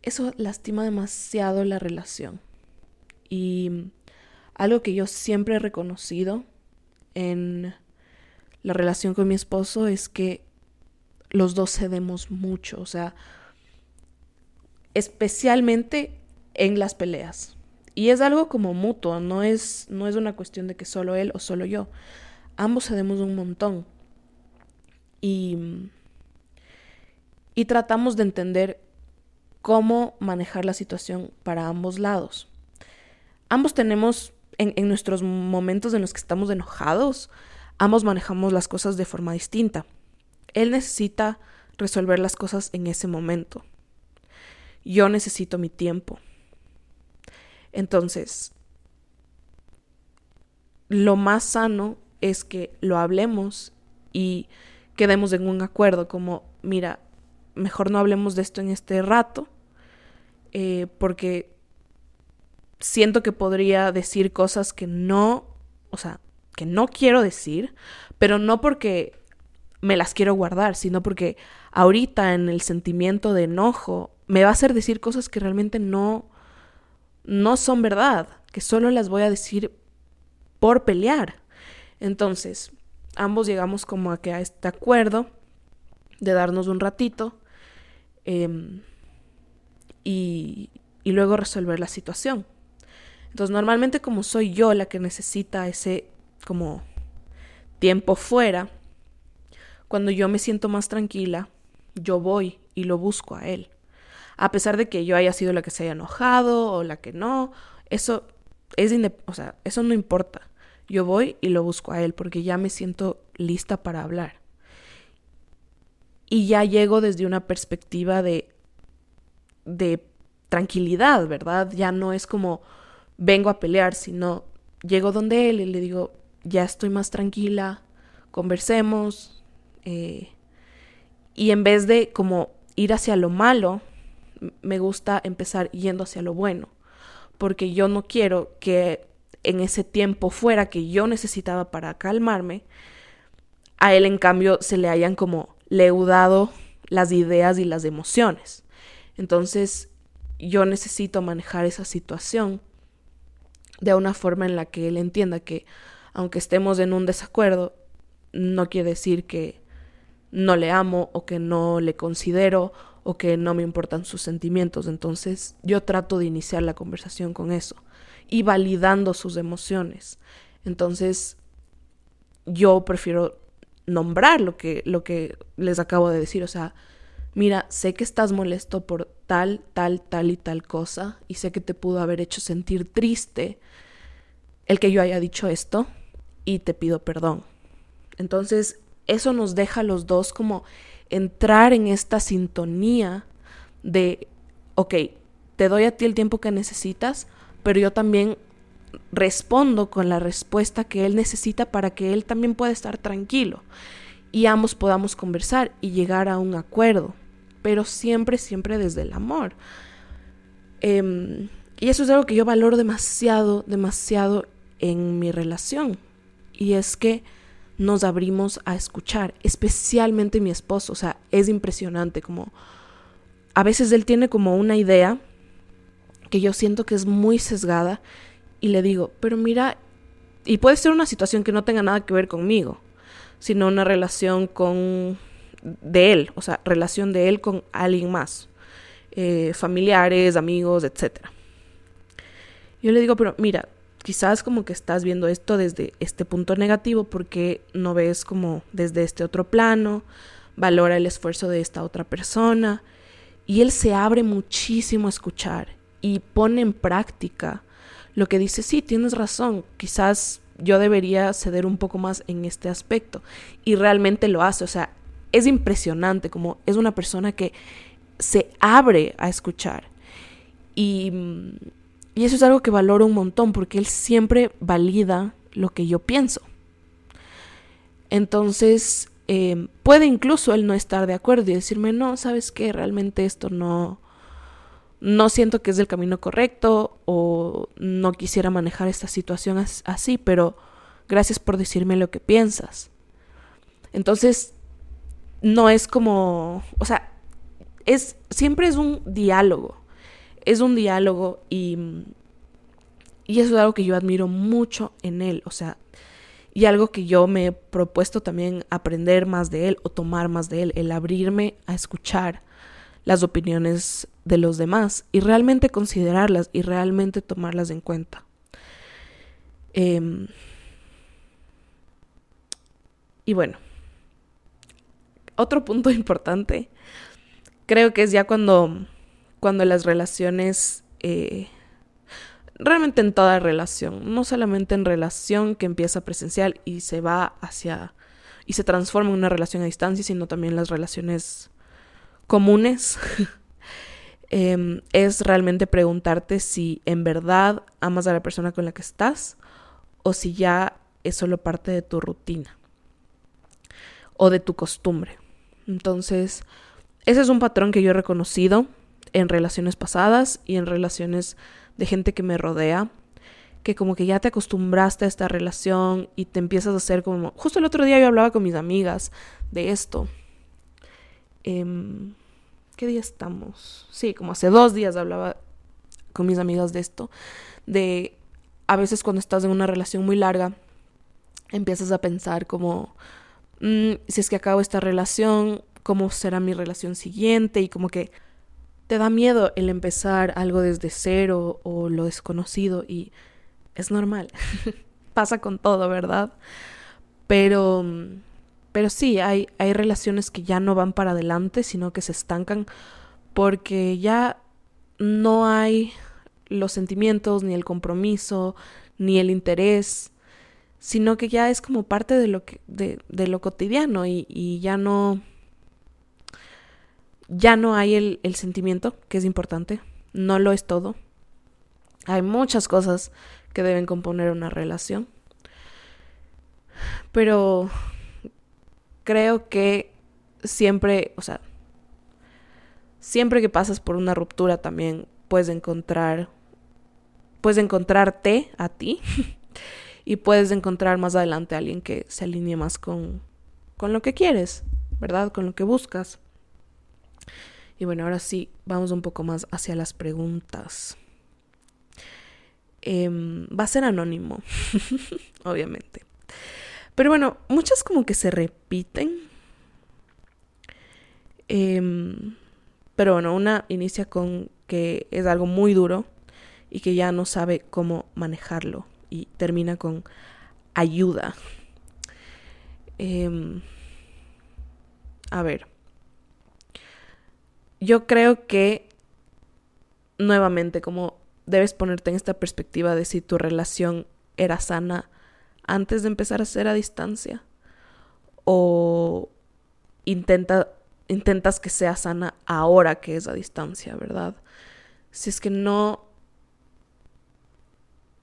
Eso lastima demasiado la relación. Y algo que yo siempre he reconocido en la relación con mi esposo es que los dos cedemos mucho, o sea, especialmente en las peleas. Y es algo como mutuo, no es, no es una cuestión de que solo él o solo yo. Ambos cedemos un montón. Y, y tratamos de entender cómo manejar la situación para ambos lados. Ambos tenemos, en, en nuestros momentos en los que estamos enojados, ambos manejamos las cosas de forma distinta. Él necesita resolver las cosas en ese momento. Yo necesito mi tiempo. Entonces, lo más sano es que lo hablemos y quedemos en un acuerdo como, mira, mejor no hablemos de esto en este rato, eh, porque siento que podría decir cosas que no, o sea, que no quiero decir, pero no porque me las quiero guardar, sino porque ahorita en el sentimiento de enojo me va a hacer decir cosas que realmente no no son verdad, que solo las voy a decir por pelear. Entonces, ambos llegamos como a que a este acuerdo de darnos un ratito em, y, y luego resolver la situación. Entonces, normalmente como soy yo la que necesita ese como tiempo fuera, cuando yo me siento más tranquila, yo voy y lo busco a él a pesar de que yo haya sido la que se haya enojado o la que no, eso es o sea, eso no importa. Yo voy y lo busco a él porque ya me siento lista para hablar. Y ya llego desde una perspectiva de de tranquilidad, ¿verdad? Ya no es como vengo a pelear, sino llego donde él y le digo, ya estoy más tranquila, conversemos. Eh, y en vez de como ir hacia lo malo, me gusta empezar yendo hacia lo bueno, porque yo no quiero que en ese tiempo fuera que yo necesitaba para calmarme, a él en cambio se le hayan como leudado las ideas y las emociones. Entonces yo necesito manejar esa situación de una forma en la que él entienda que aunque estemos en un desacuerdo, no quiere decir que no le amo o que no le considero o que no me importan sus sentimientos. Entonces yo trato de iniciar la conversación con eso y validando sus emociones. Entonces yo prefiero nombrar lo que, lo que les acabo de decir. O sea, mira, sé que estás molesto por tal, tal, tal y tal cosa y sé que te pudo haber hecho sentir triste el que yo haya dicho esto y te pido perdón. Entonces, eso nos deja a los dos como entrar en esta sintonía de, ok, te doy a ti el tiempo que necesitas, pero yo también respondo con la respuesta que él necesita para que él también pueda estar tranquilo y ambos podamos conversar y llegar a un acuerdo, pero siempre, siempre desde el amor. Em, y eso es algo que yo valoro demasiado, demasiado en mi relación. Y es que nos abrimos a escuchar, especialmente mi esposo, o sea, es impresionante como a veces él tiene como una idea que yo siento que es muy sesgada y le digo, pero mira, y puede ser una situación que no tenga nada que ver conmigo, sino una relación con de él, o sea, relación de él con alguien más, eh, familiares, amigos, etc. Yo le digo, pero mira, quizás como que estás viendo esto desde este punto negativo porque no ves como desde este otro plano, valora el esfuerzo de esta otra persona y él se abre muchísimo a escuchar y pone en práctica lo que dice, sí, tienes razón, quizás yo debería ceder un poco más en este aspecto y realmente lo hace, o sea, es impresionante como es una persona que se abre a escuchar. Y y eso es algo que valoro un montón porque él siempre valida lo que yo pienso. Entonces, em, puede incluso él no estar de acuerdo y decirme, no, sabes qué, realmente esto no, no siento que es el camino correcto o no quisiera manejar esta situación así, pero gracias por decirme lo que piensas. Entonces, no es como, o sea, es, siempre es un diálogo es un diálogo y, y eso es algo que yo admiro mucho en él, o sea, y algo que yo me he propuesto también aprender más de él o tomar más de él, el abrirme a escuchar las opiniones de los demás y realmente considerarlas y realmente tomarlas en cuenta. Em, y bueno, otro punto importante creo que es ya cuando, cuando las relaciones, eh, realmente en toda relación, no solamente en relación que empieza presencial y se va hacia y se transforma en una relación a distancia, sino también las relaciones comunes, em, es realmente preguntarte si en verdad amas a la persona con la que estás o si ya es solo parte de tu rutina o de tu costumbre. Entonces, ese es un patrón que yo he reconocido en relaciones pasadas y en relaciones de gente que me rodea, que como que ya te acostumbraste a esta relación y te empiezas a hacer como... Justo el otro día yo hablaba con mis amigas de esto. Em, ¿Qué día estamos? Sí, como hace dos días hablaba con mis amigas de esto. De a veces cuando estás en una relación muy larga, empiezas a pensar como, mm, si es que acabo esta relación, ¿cómo será mi relación siguiente? Y como que te da miedo el empezar algo desde cero o lo desconocido y es normal. Pasa con todo, ¿verdad? Pero, pero sí, hay, hay relaciones que ya no van para adelante, sino que se estancan porque ya no hay los sentimientos, ni el compromiso, ni el interés, sino que ya es como parte de lo, que, de, de lo cotidiano y, y, ya no... Ya no hay el, el sentimiento, que es importante, no lo es todo. Hay muchas cosas que deben componer una relación. Pero creo que siempre, o sea, siempre que pasas por una ruptura también puedes encontrar puedes encontrarte a ti y puedes encontrar más adelante a alguien que se alinee más con, con lo que quieres, ¿verdad? Con lo que buscas. Y bueno, ahora sí, vamos un poco más hacia las preguntas. Em, va a ser anónimo, obviamente. Pero bueno, muchas como que se repiten. Em, pero bueno, una inicia con que es algo muy duro y que ya no sabe cómo manejarlo y termina con ayuda. Em, a ver, yo creo que nuevamente como debes ponerte en esta perspectiva de si tu relación era sana antes de empezar a ser a distancia o intenta, intentas que sea sana ahora que es a distancia, ¿verdad? Si es que no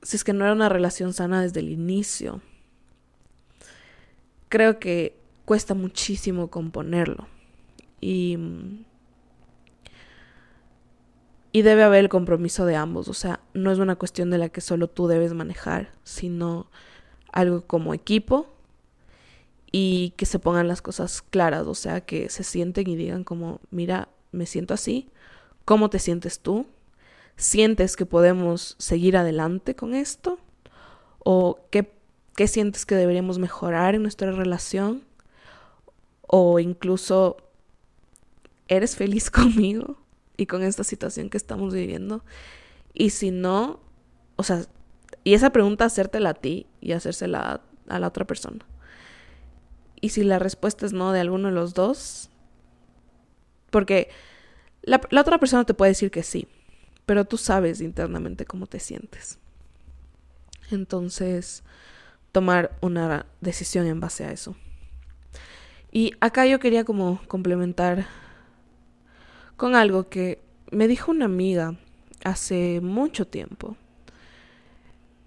si es que no era una relación sana desde el inicio. Creo que cuesta muchísimo componerlo. Y, y debe haber el compromiso de ambos. O sea, no es una cuestión de la que solo tú debes manejar, sino algo como equipo y que se pongan las cosas claras. O sea, que se sienten y digan como, mira, me siento así. ¿Cómo te sientes tú? ¿Sientes que podemos seguir adelante con esto? ¿O qué, qué sientes que deberíamos mejorar en nuestra relación? ¿O incluso eres feliz conmigo y con esta situación que estamos viviendo? Y si no, o sea, y esa pregunta hacértela a ti y hacérsela a, la otra persona. Y si la respuesta es no de alguno de los dos, porque la, la otra persona te puede decir que sí, pero tú sabes internamente cómo te sientes. Entonces, tomar una decisión en base a eso. Y acá yo quería como complementar con algo que me dijo una amiga hace mucho tiempo.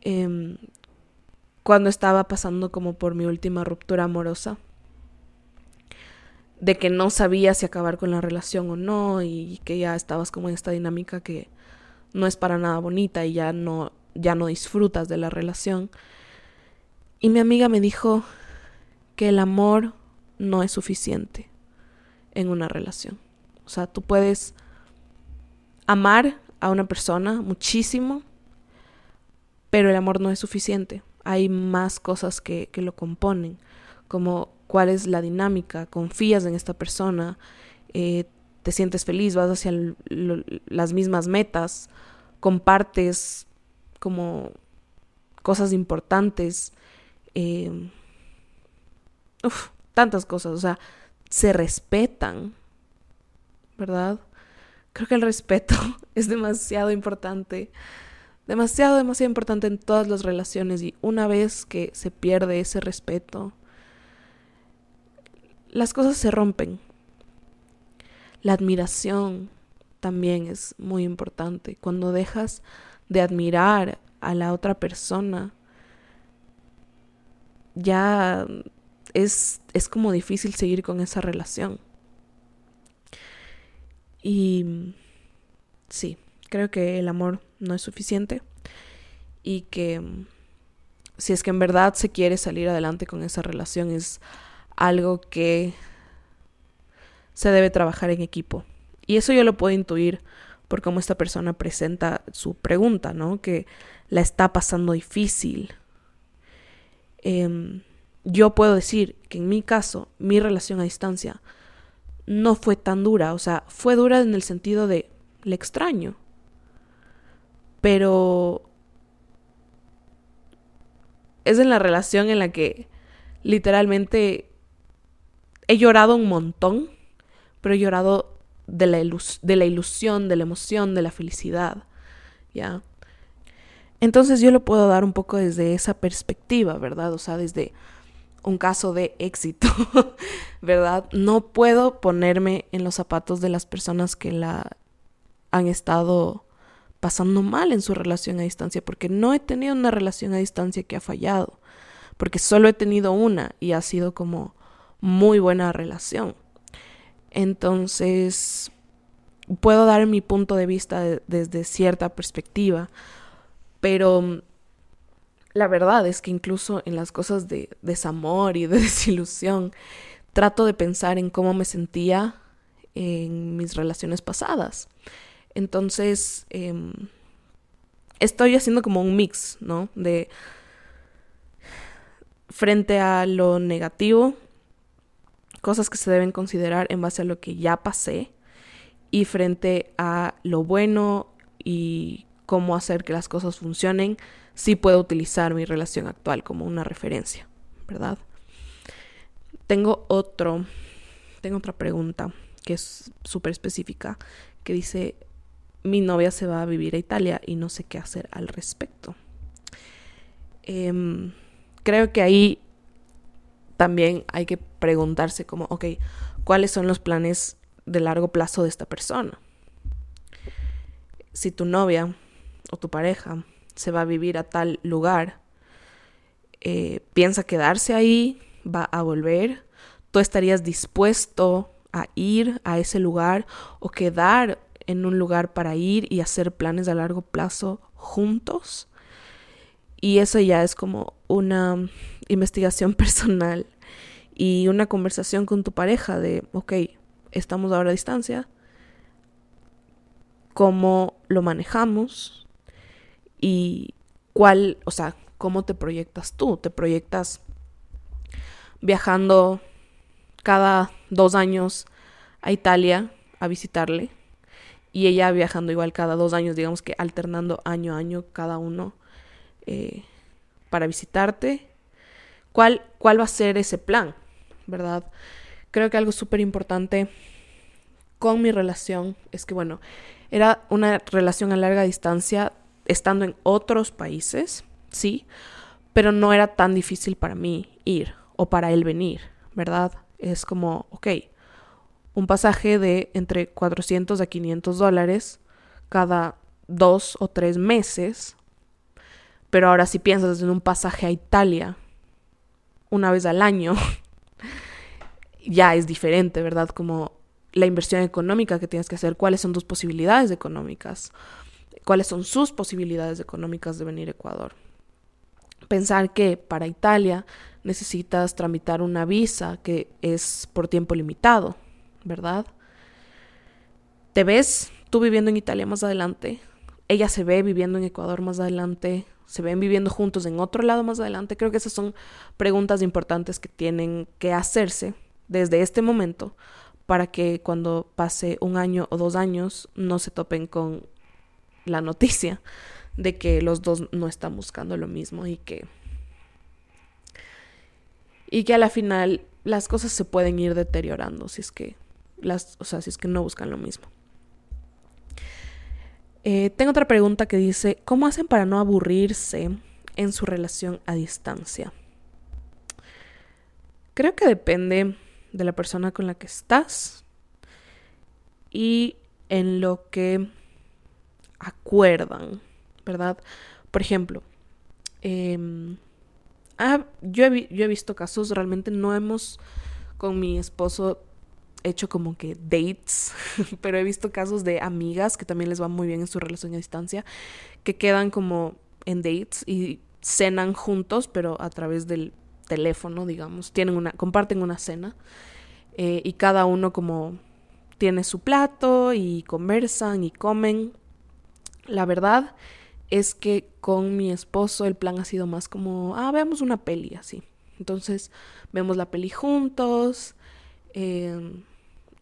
Eh, cuando estaba pasando como por mi última ruptura amorosa. De que no sabía si acabar con la relación o no y que ya estabas como en esta dinámica que no es para nada bonita y ya no, ya no disfrutas de la relación. Y mi amiga me dijo que el amor no es suficiente en una relación. O sea, tú puedes amar a una persona muchísimo, pero el amor no es suficiente. Hay más cosas que, que lo componen, como cuál es la dinámica, confías en esta persona, eh, te sientes feliz, vas hacia las mismas metas, compartes como cosas importantes, em, tantas cosas, o sea, se respetan, ¿verdad? Creo que el respeto es demasiado importante, demasiado, demasiado importante en todas las relaciones y una vez que se pierde ese respeto, las cosas se rompen. La admiración también es muy importante. Cuando dejas de admirar a la otra persona, ya es, es como difícil seguir con esa relación. Y sí, creo que el amor no es suficiente y que si es que en verdad se quiere salir adelante con esa relación es algo que se debe trabajar en equipo. Y eso yo lo puedo intuir por cómo esta persona presenta su pregunta, ¿no? Que la está pasando difícil. Em, yo puedo decir que en mi caso, mi relación a distancia no fue tan dura, o sea, fue dura en el sentido de le extraño, pero es en la relación en la que literalmente he llorado un montón, pero he llorado de la, de la ilusión, de la emoción, de la felicidad, ¿ya? Entonces yo lo puedo dar un poco desde esa perspectiva, ¿verdad? O sea, desde un caso de éxito, ¿verdad? No puedo ponerme en los zapatos de las personas que la han estado pasando mal en su relación a distancia, porque no he tenido una relación a distancia que ha fallado, porque solo he tenido una y ha sido como muy buena relación. Entonces, puedo dar mi punto de vista desde cierta perspectiva, pero la verdad es que incluso en las cosas de desamor y de desilusión, trato de pensar en cómo me sentía en mis relaciones pasadas. Entonces, em, estoy haciendo como un mix, ¿no? De frente a lo negativo, cosas que se deben considerar en base a lo que ya pasé, y frente a lo bueno y cómo hacer que las cosas funcionen, sí puedo utilizar mi relación actual como una referencia, ¿verdad? Tengo otro, tengo otra pregunta que es súper específica, que dice, mi novia se va a vivir a Italia y no sé qué hacer al respecto. Em, creo que ahí también hay que preguntarse como, ok, ¿cuáles son los planes de largo plazo de esta persona? Si tu novia o tu pareja se va a vivir a tal lugar, eh, piensa quedarse ahí, va a volver, tú estarías dispuesto a ir a ese lugar o quedar en un lugar para ir y hacer planes a largo plazo juntos. Y eso ya es como una investigación personal y una conversación con tu pareja de, ok, estamos ahora a distancia, cómo lo manejamos y cuál, o sea, cómo te proyectas tú. Te proyectas viajando cada dos años a Italia a visitarle y ella viajando igual cada dos años, digamos que alternando año a año cada uno eh, para visitarte. ¿Cuál, ¿Cuál va a ser ese plan? ¿Verdad? Creo que algo súper importante con mi relación es que, bueno, era una relación a larga distancia estando en otros países, sí, pero no era tan difícil para mí ir o para él venir, ¿verdad? Es como, ok, un pasaje de entre 400 a 500 dólares cada dos o tres meses. Pero ahora si piensas en un pasaje a Italia una vez al año, ya es diferente, ¿verdad? Como la inversión económica que tienes que hacer, cuáles son tus posibilidades económicas, cuáles son sus posibilidades económicas de venir a Ecuador. Pensar que para Italia necesitas tramitar una visa que es por tiempo limitado, ¿verdad? ¿Te ves tú viviendo en Italia más adelante? Ella se ve viviendo en Ecuador más adelante. ¿Se ven viviendo juntos en otro lado más adelante? Creo que esas son preguntas importantes que tienen que hacerse desde este momento para que cuando pase un año o dos años no se topen con la noticia de que los dos no están buscando lo mismo y que y que a la final las cosas se pueden ir deteriorando si es que las, o sea, si es que no buscan lo mismo. Eh, tengo otra pregunta que dice, ¿cómo hacen para no aburrirse en su relación a distancia? Creo que depende de la persona con la que estás y en lo que acuerdan, ¿verdad? Por ejemplo, em, ah, yo, he, yo he visto casos, realmente no hemos con mi esposo hecho como que dates, pero he visto casos de amigas que también les va muy bien en su relación a distancia, que quedan como en dates y cenan juntos, pero a través del teléfono, digamos, tienen una, comparten una cena eh, y cada uno como tiene su plato y conversan y comen. La verdad es que con mi esposo el plan ha sido más como, ah, veamos una peli así. Entonces vemos la peli juntos, eh,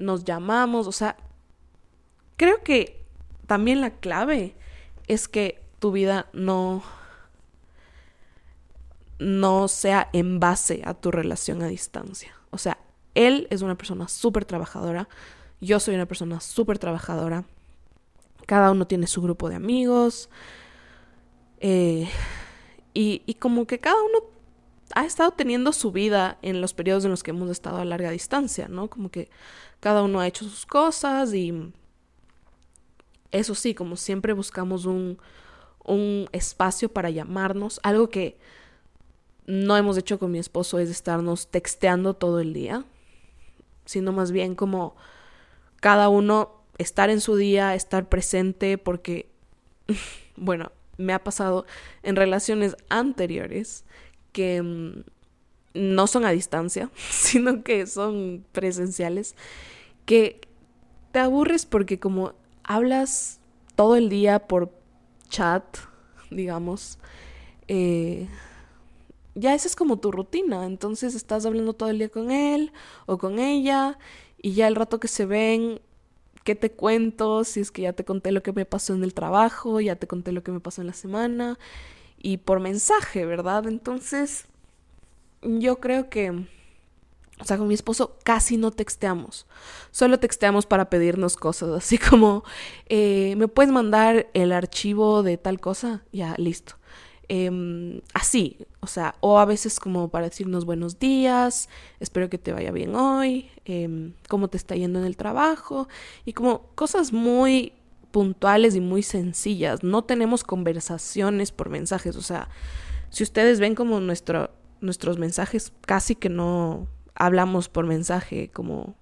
nos llamamos, o sea, creo que también la clave es que tu vida no no sea en base a tu relación a distancia. O sea, él es una persona súper trabajadora, yo soy una persona súper trabajadora, cada uno tiene su grupo de amigos, eh, y, y como que cada uno ha estado teniendo su vida en los periodos en los que hemos estado a larga distancia, ¿no? Como que cada uno ha hecho sus cosas y eso sí, como siempre buscamos un, un espacio para llamarnos, algo que no hemos hecho con mi esposo es estarnos texteando todo el día, sino más bien como cada uno estar en su día, estar presente, porque, bueno, me ha pasado en relaciones anteriores que mm, no son a distancia, sino que son presenciales, que te aburres porque como hablas todo el día por chat, digamos, eh, ya esa es como tu rutina, entonces estás hablando todo el día con él o con ella y ya el rato que se ven, ¿qué te cuento? Si es que ya te conté lo que me pasó en el trabajo, ya te conté lo que me pasó en la semana y por mensaje, ¿verdad? Entonces, yo creo que, o sea, con mi esposo casi no texteamos, solo texteamos para pedirnos cosas, así como, eh, ¿me puedes mandar el archivo de tal cosa? Ya, listo. Em, así, o sea, o a veces como para decirnos buenos días, espero que te vaya bien hoy, eh, cómo te está yendo en el trabajo, y como cosas muy puntuales y muy sencillas. No tenemos conversaciones por mensajes. O sea, si ustedes ven como nuestro, nuestros mensajes, casi que no hablamos por mensaje, como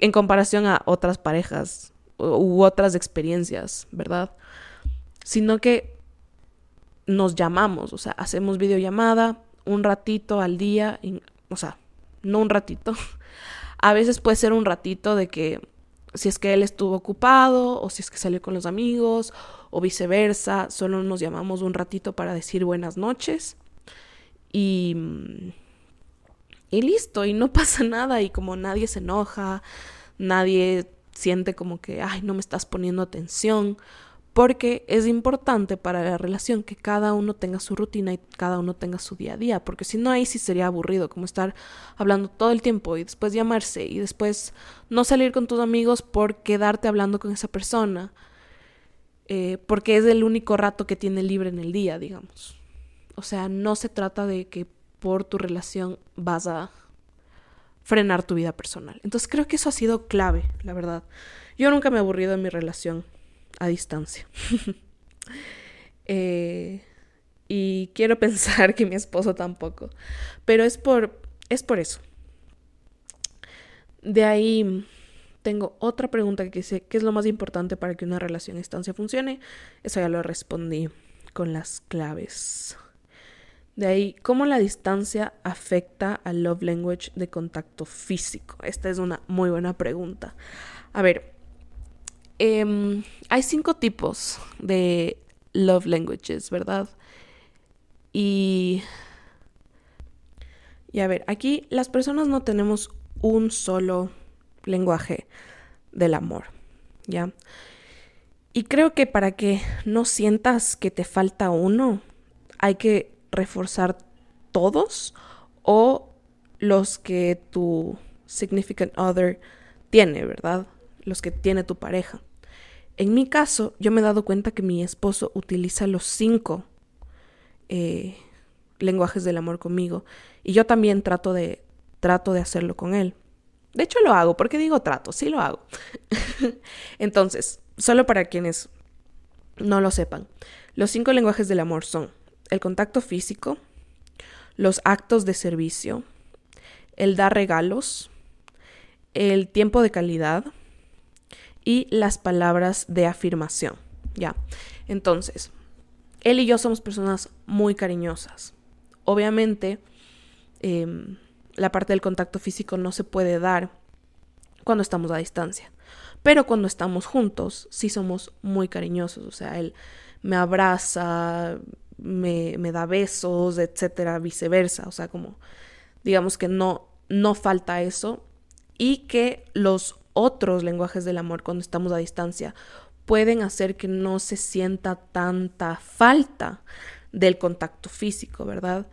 en comparación a otras parejas u otras experiencias, ¿verdad? Sino que nos llamamos, o sea, hacemos videollamada un ratito al día, o sea, no un ratito. A veces puede ser un ratito de que si es que él estuvo ocupado o si es que salió con los amigos o viceversa, solo nos llamamos un ratito para decir buenas noches y, y listo, y no pasa nada y como nadie se enoja, nadie siente como que, ay, no me estás poniendo atención porque es importante para la relación que cada uno tenga su rutina y cada uno tenga su día a día, porque si no ahí sí sería aburrido, como estar hablando todo el tiempo y después llamarse y después no salir con tus amigos por quedarte hablando con esa persona, eh, porque es el único rato que tiene libre en el día, digamos. O sea, no se trata de que por tu relación vas a frenar tu vida personal. Entonces creo que eso ha sido clave, la verdad. Yo nunca me he aburrido en mi relación a distancia. Eh, y quiero pensar que mi esposo tampoco. Pero es por, es por eso. De ahí tengo otra pregunta que dice, ¿qué es lo más importante para que una relación a distancia funcione? Eso ya lo respondí con las claves. De ahí, ¿cómo la distancia afecta al love language de contacto físico? Esta es una muy buena pregunta. A ver, Em, hay cinco tipos de love languages, ¿verdad? Y... Y a ver, aquí las personas no tenemos un solo lenguaje del amor, ¿ya? Y creo que para que no sientas que te falta uno, hay que reforzar todos o los que tu significant other tiene, ¿verdad? Los que tiene tu pareja. En mi caso, yo me he dado cuenta que mi esposo utiliza los cinco eh, lenguajes del amor conmigo y yo también trato de trato de hacerlo con él. De hecho lo hago, porque digo trato, sí lo hago. Entonces, solo para quienes no lo sepan, los cinco lenguajes del amor son el contacto físico, los actos de servicio, el dar regalos, el tiempo de calidad y las palabras de afirmación. Ya. Entonces, él y yo somos personas muy cariñosas. Obviamente, em, la parte del contacto físico no se puede dar cuando estamos a distancia. Pero cuando estamos juntos, sí somos muy cariñosos. O sea, él me abraza, me, me da besos, etcétera, viceversa. O sea, como digamos que no, no falta eso. Y que los otros lenguajes del amor cuando estamos a distancia pueden hacer que no se sienta tanta falta del contacto físico, ¿verdad?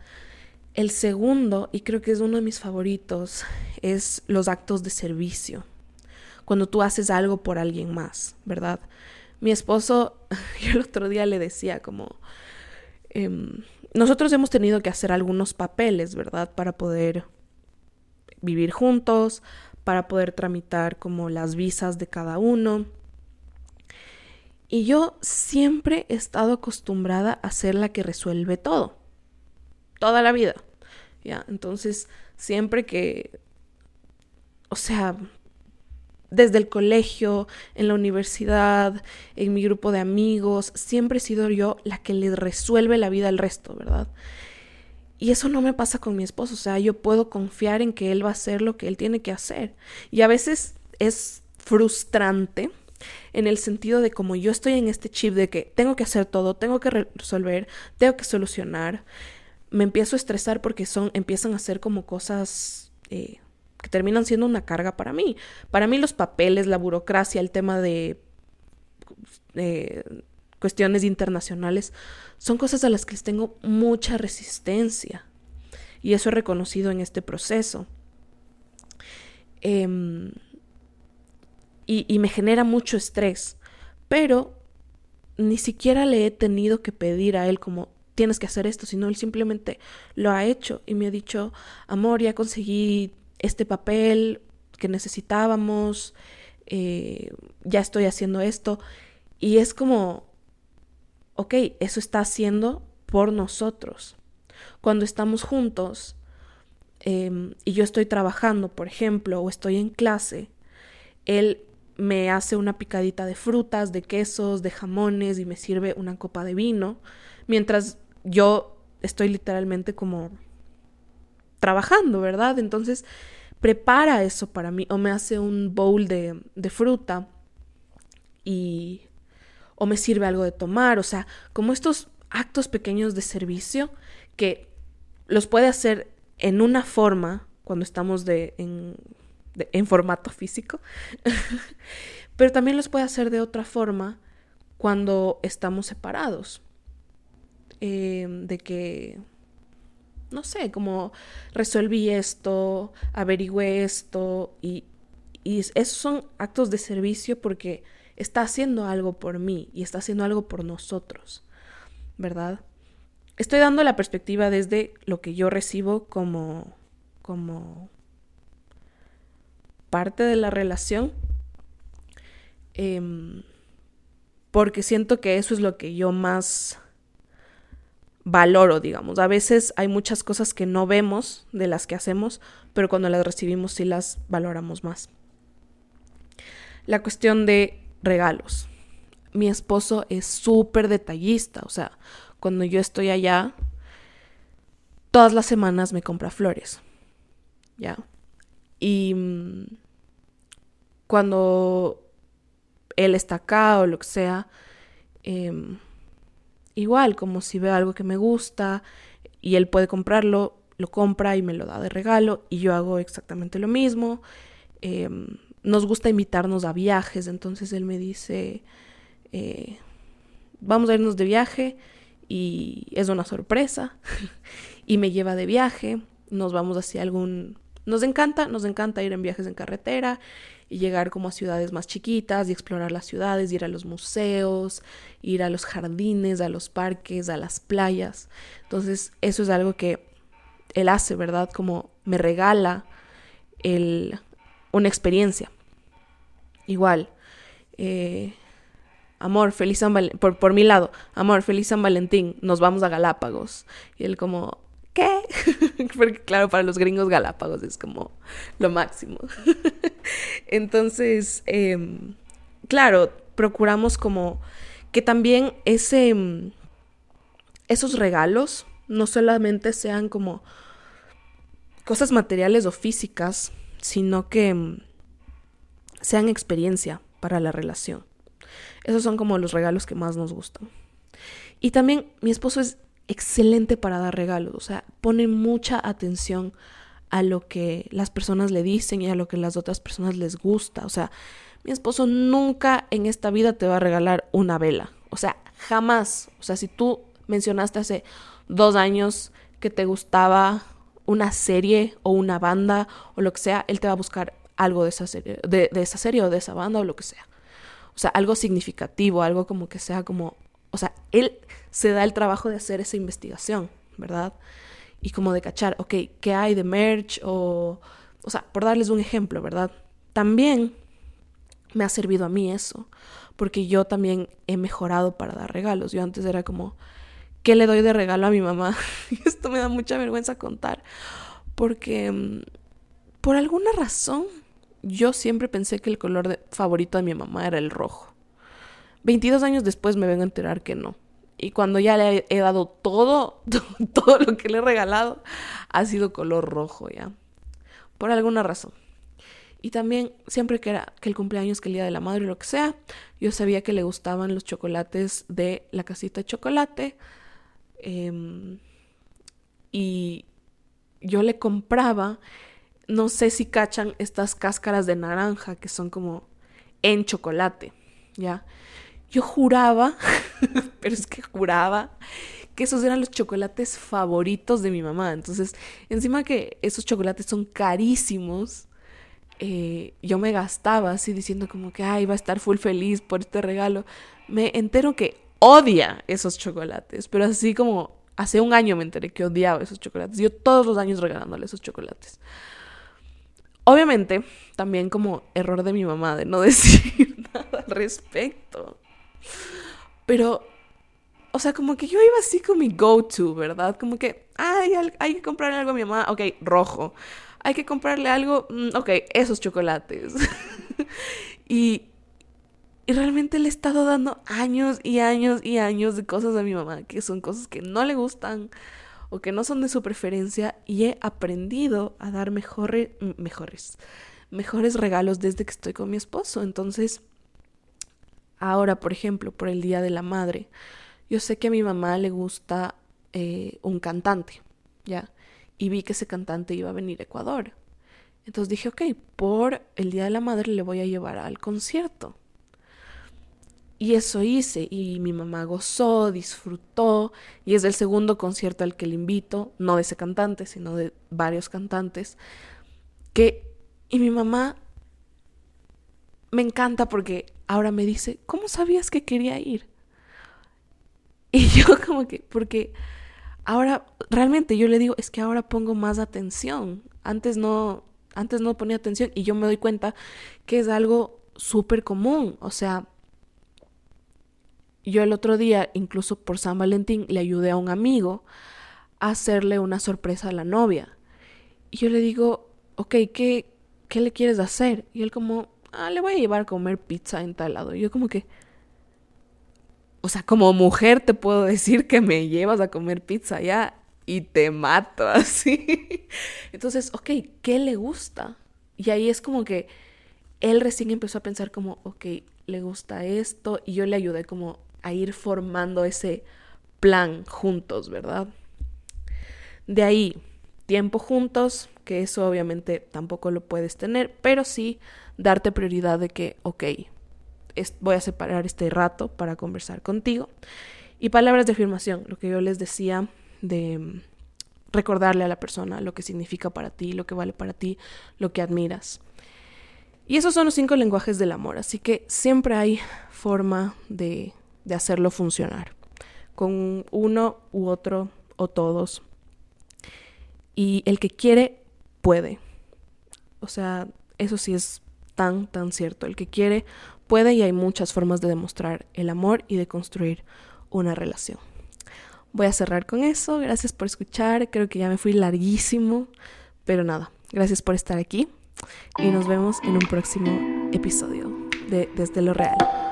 El segundo, y creo que es uno de mis favoritos, es los actos de servicio. Cuando tú haces algo por alguien más, ¿verdad? Mi esposo, yo el otro día le decía como, em, nosotros hemos tenido que hacer algunos papeles, ¿verdad? Para poder vivir juntos, para poder tramitar como las visas de cada uno. Y yo siempre he estado acostumbrada a ser la que resuelve todo toda la vida. ¿Ya? Entonces, siempre que, o sea, desde el colegio, en la universidad, en mi grupo de amigos, siempre he sido yo la que le resuelve la vida al resto, ¿verdad? Y eso no me pasa con mi esposo, o sea, yo puedo confiar en que él va a hacer lo que él tiene que hacer. Y a veces es frustrante en el sentido de como yo estoy en este chip de que tengo que hacer todo, tengo que resolver, tengo que solucionar, me empiezo a estresar porque son, empiezan a ser como cosas eh, que terminan siendo una carga para mí. Para mí los papeles, la burocracia, el tema de cuestiones internacionales, son cosas a las que tengo mucha resistencia. Y eso he reconocido en este proceso. Em, y, y me genera mucho estrés. Pero ni siquiera le he tenido que pedir a él como, tienes que hacer esto, sino él simplemente lo ha hecho y me ha dicho, amor, ya conseguí este papel que necesitábamos, eh, ya estoy haciendo esto. Y es como, ok, eso está haciendo por nosotros. Cuando estamos juntos em, y yo estoy trabajando, por ejemplo, o estoy en clase, él me hace una picadita de frutas, de quesos, de jamones y me sirve una copa de vino, mientras yo estoy literalmente como trabajando, ¿verdad? Entonces prepara eso para mí o me hace un bowl de, de fruta y o me sirve algo de tomar, o sea, como estos actos pequeños de servicio que los puede hacer en una forma cuando estamos de, en, en formato físico, pero también los puede hacer de otra forma cuando estamos separados. Em, de que, no sé, como resolví esto, averigüé esto y, y esos son actos de servicio porque está haciendo algo por mí y está haciendo algo por nosotros, ¿verdad? Estoy dando la perspectiva desde lo que yo recibo como, como parte de la relación, em, porque siento que eso es lo que yo más valoro, digamos. A veces hay muchas cosas que no vemos de las que hacemos, pero cuando las recibimos sí las valoramos más. La cuestión de regalos. Mi esposo es súper detallista, o sea, cuando yo estoy allá, todas las semanas me compra flores, ¿ya? Y mm, cuando él está acá o lo que sea, eh, igual, como si veo algo que me gusta y él puede comprarlo, lo compra y me lo da de regalo y yo hago exactamente lo mismo. Em, nos gusta invitarnos a viajes, entonces él me dice, eh, vamos a irnos de viaje y es una sorpresa y me lleva de viaje, nos vamos hacia algún... Nos encanta, nos encanta ir en viajes en carretera y llegar como a ciudades más chiquitas y explorar las ciudades, ir a los museos, ir a los jardines, a los parques, a las playas. Entonces, eso es algo que él hace, ¿verdad? Como me regala el, una experiencia. Igual, eh, amor, feliz San Valentín, por, por mi lado, amor, feliz San Valentín, nos vamos a Galápagos. Y él como, ¿qué? Porque claro, para los gringos Galápagos es como lo máximo. Entonces, em, claro, procuramos como que también ese, em, esos regalos no solamente sean como cosas materiales o físicas, sino que em, sean experiencia para la relación. Esos son como los regalos que más nos gustan. Y también mi esposo es excelente para dar regalos, o sea, pone mucha atención a lo que las personas le dicen y a lo que las otras personas les gusta. O sea, mi esposo nunca en esta vida te va a regalar una vela. O sea, jamás. O sea, si tú mencionaste hace dos años que te gustaba una serie o una banda o lo que sea, él te va a buscar algo de esa serie, de, de esa serie o de esa banda o lo que sea. O sea, algo significativo, algo como que sea como, o sea, él se da el trabajo de hacer esa investigación, ¿verdad? Y como de cachar, ok, ¿qué hay de merch? O, o sea, por darles un ejemplo, ¿verdad? También me ha servido a mí eso, porque yo también he mejorado para dar regalos. Yo antes era como, ¿qué le doy de regalo a mi mamá? Y esto me da mucha vergüenza contar, porque mm, por alguna razón yo siempre pensé que el color favorito de mi mamá era el rojo. 22 años después me vengo a enterar que no. Y cuando ya le he dado todo, todo lo que le he regalado, ha sido color rojo ya. Por alguna razón. Y también, siempre que era que el cumpleaños, que el día de la madre, lo que sea, yo sabía que le gustaban los chocolates de la casita de chocolate. Em, y yo le compraba no sé si cachan estas cáscaras de naranja que son como en chocolate, ¿ya? Yo juraba, pero es que juraba que esos eran los chocolates favoritos de mi mamá. Entonces, encima que esos chocolates son carísimos, eh, yo me gastaba así diciendo como que, ay, va a estar full feliz por este regalo. Me entero que odia esos chocolates, pero así como hace un año me enteré que odiaba esos chocolates. Yo todos los años regalándole esos chocolates. Obviamente, también como error de mi mamá de no decir nada al respecto. Pero, o sea, como que yo iba así con mi go-to, ¿verdad? Como que, ay, hay que comprarle algo a mi mamá, ok, rojo. Hay que comprarle algo, mm, ok, esos chocolates. y, y realmente le he estado dando años y años y años de cosas a mi mamá, que son cosas que no le gustan, o que no son de su preferencia y he aprendido a dar mejores, mejores, mejores regalos desde que estoy con mi esposo. Entonces, ahora, por ejemplo, por el Día de la Madre, yo sé que a mi mamá le gusta eh, un cantante, ¿ya? Y vi que ese cantante iba a venir a Ecuador. Entonces dije, ok, por el Día de la Madre le voy a llevar al concierto. Y eso hice y mi mamá gozó, disfrutó y es el segundo concierto al que le invito, no de ese cantante, sino de varios cantantes, que y mi mamá me encanta porque ahora me dice, ¿cómo sabías que quería ir? Y yo como que, porque ahora realmente yo le digo, es que ahora pongo más atención. Antes no, antes no ponía atención y yo me doy cuenta que es algo súper común. O sea, yo el otro día, incluso por San Valentín, le ayudé a un amigo a hacerle una sorpresa a la novia. Y yo le digo, ok, ¿qué, qué le quieres hacer? Y él como, ah, le voy a llevar a comer pizza en tal lado. Y yo como que, o sea, como mujer te puedo decir que me llevas a comer pizza ya y te mato así. Entonces, ok, ¿qué le gusta? Y ahí es como que él recién empezó a pensar como, ok, le gusta esto y yo le ayudé como a ir formando ese plan juntos, ¿verdad? De ahí, tiempo juntos, que eso obviamente tampoco lo puedes tener, pero sí darte prioridad de que, ok, voy a separar este rato para conversar contigo. Y palabras de afirmación, lo que yo les decía de mm, recordarle a la persona lo que significa para ti, lo que vale para ti, lo que admiras. Y esos son los cinco lenguajes del amor, así que siempre hay forma de, de hacerlo funcionar, con uno u otro o todos. Y el que quiere, puede. O sea, eso sí es tan, tan cierto. El que quiere, puede y hay muchas formas de demostrar el amor y de construir una relación. Voy a cerrar con eso. Gracias por escuchar. Creo que ya me fui larguísimo. Pero nada, gracias por estar aquí. Y nos vemos en un próximo episodio de Desde lo Real.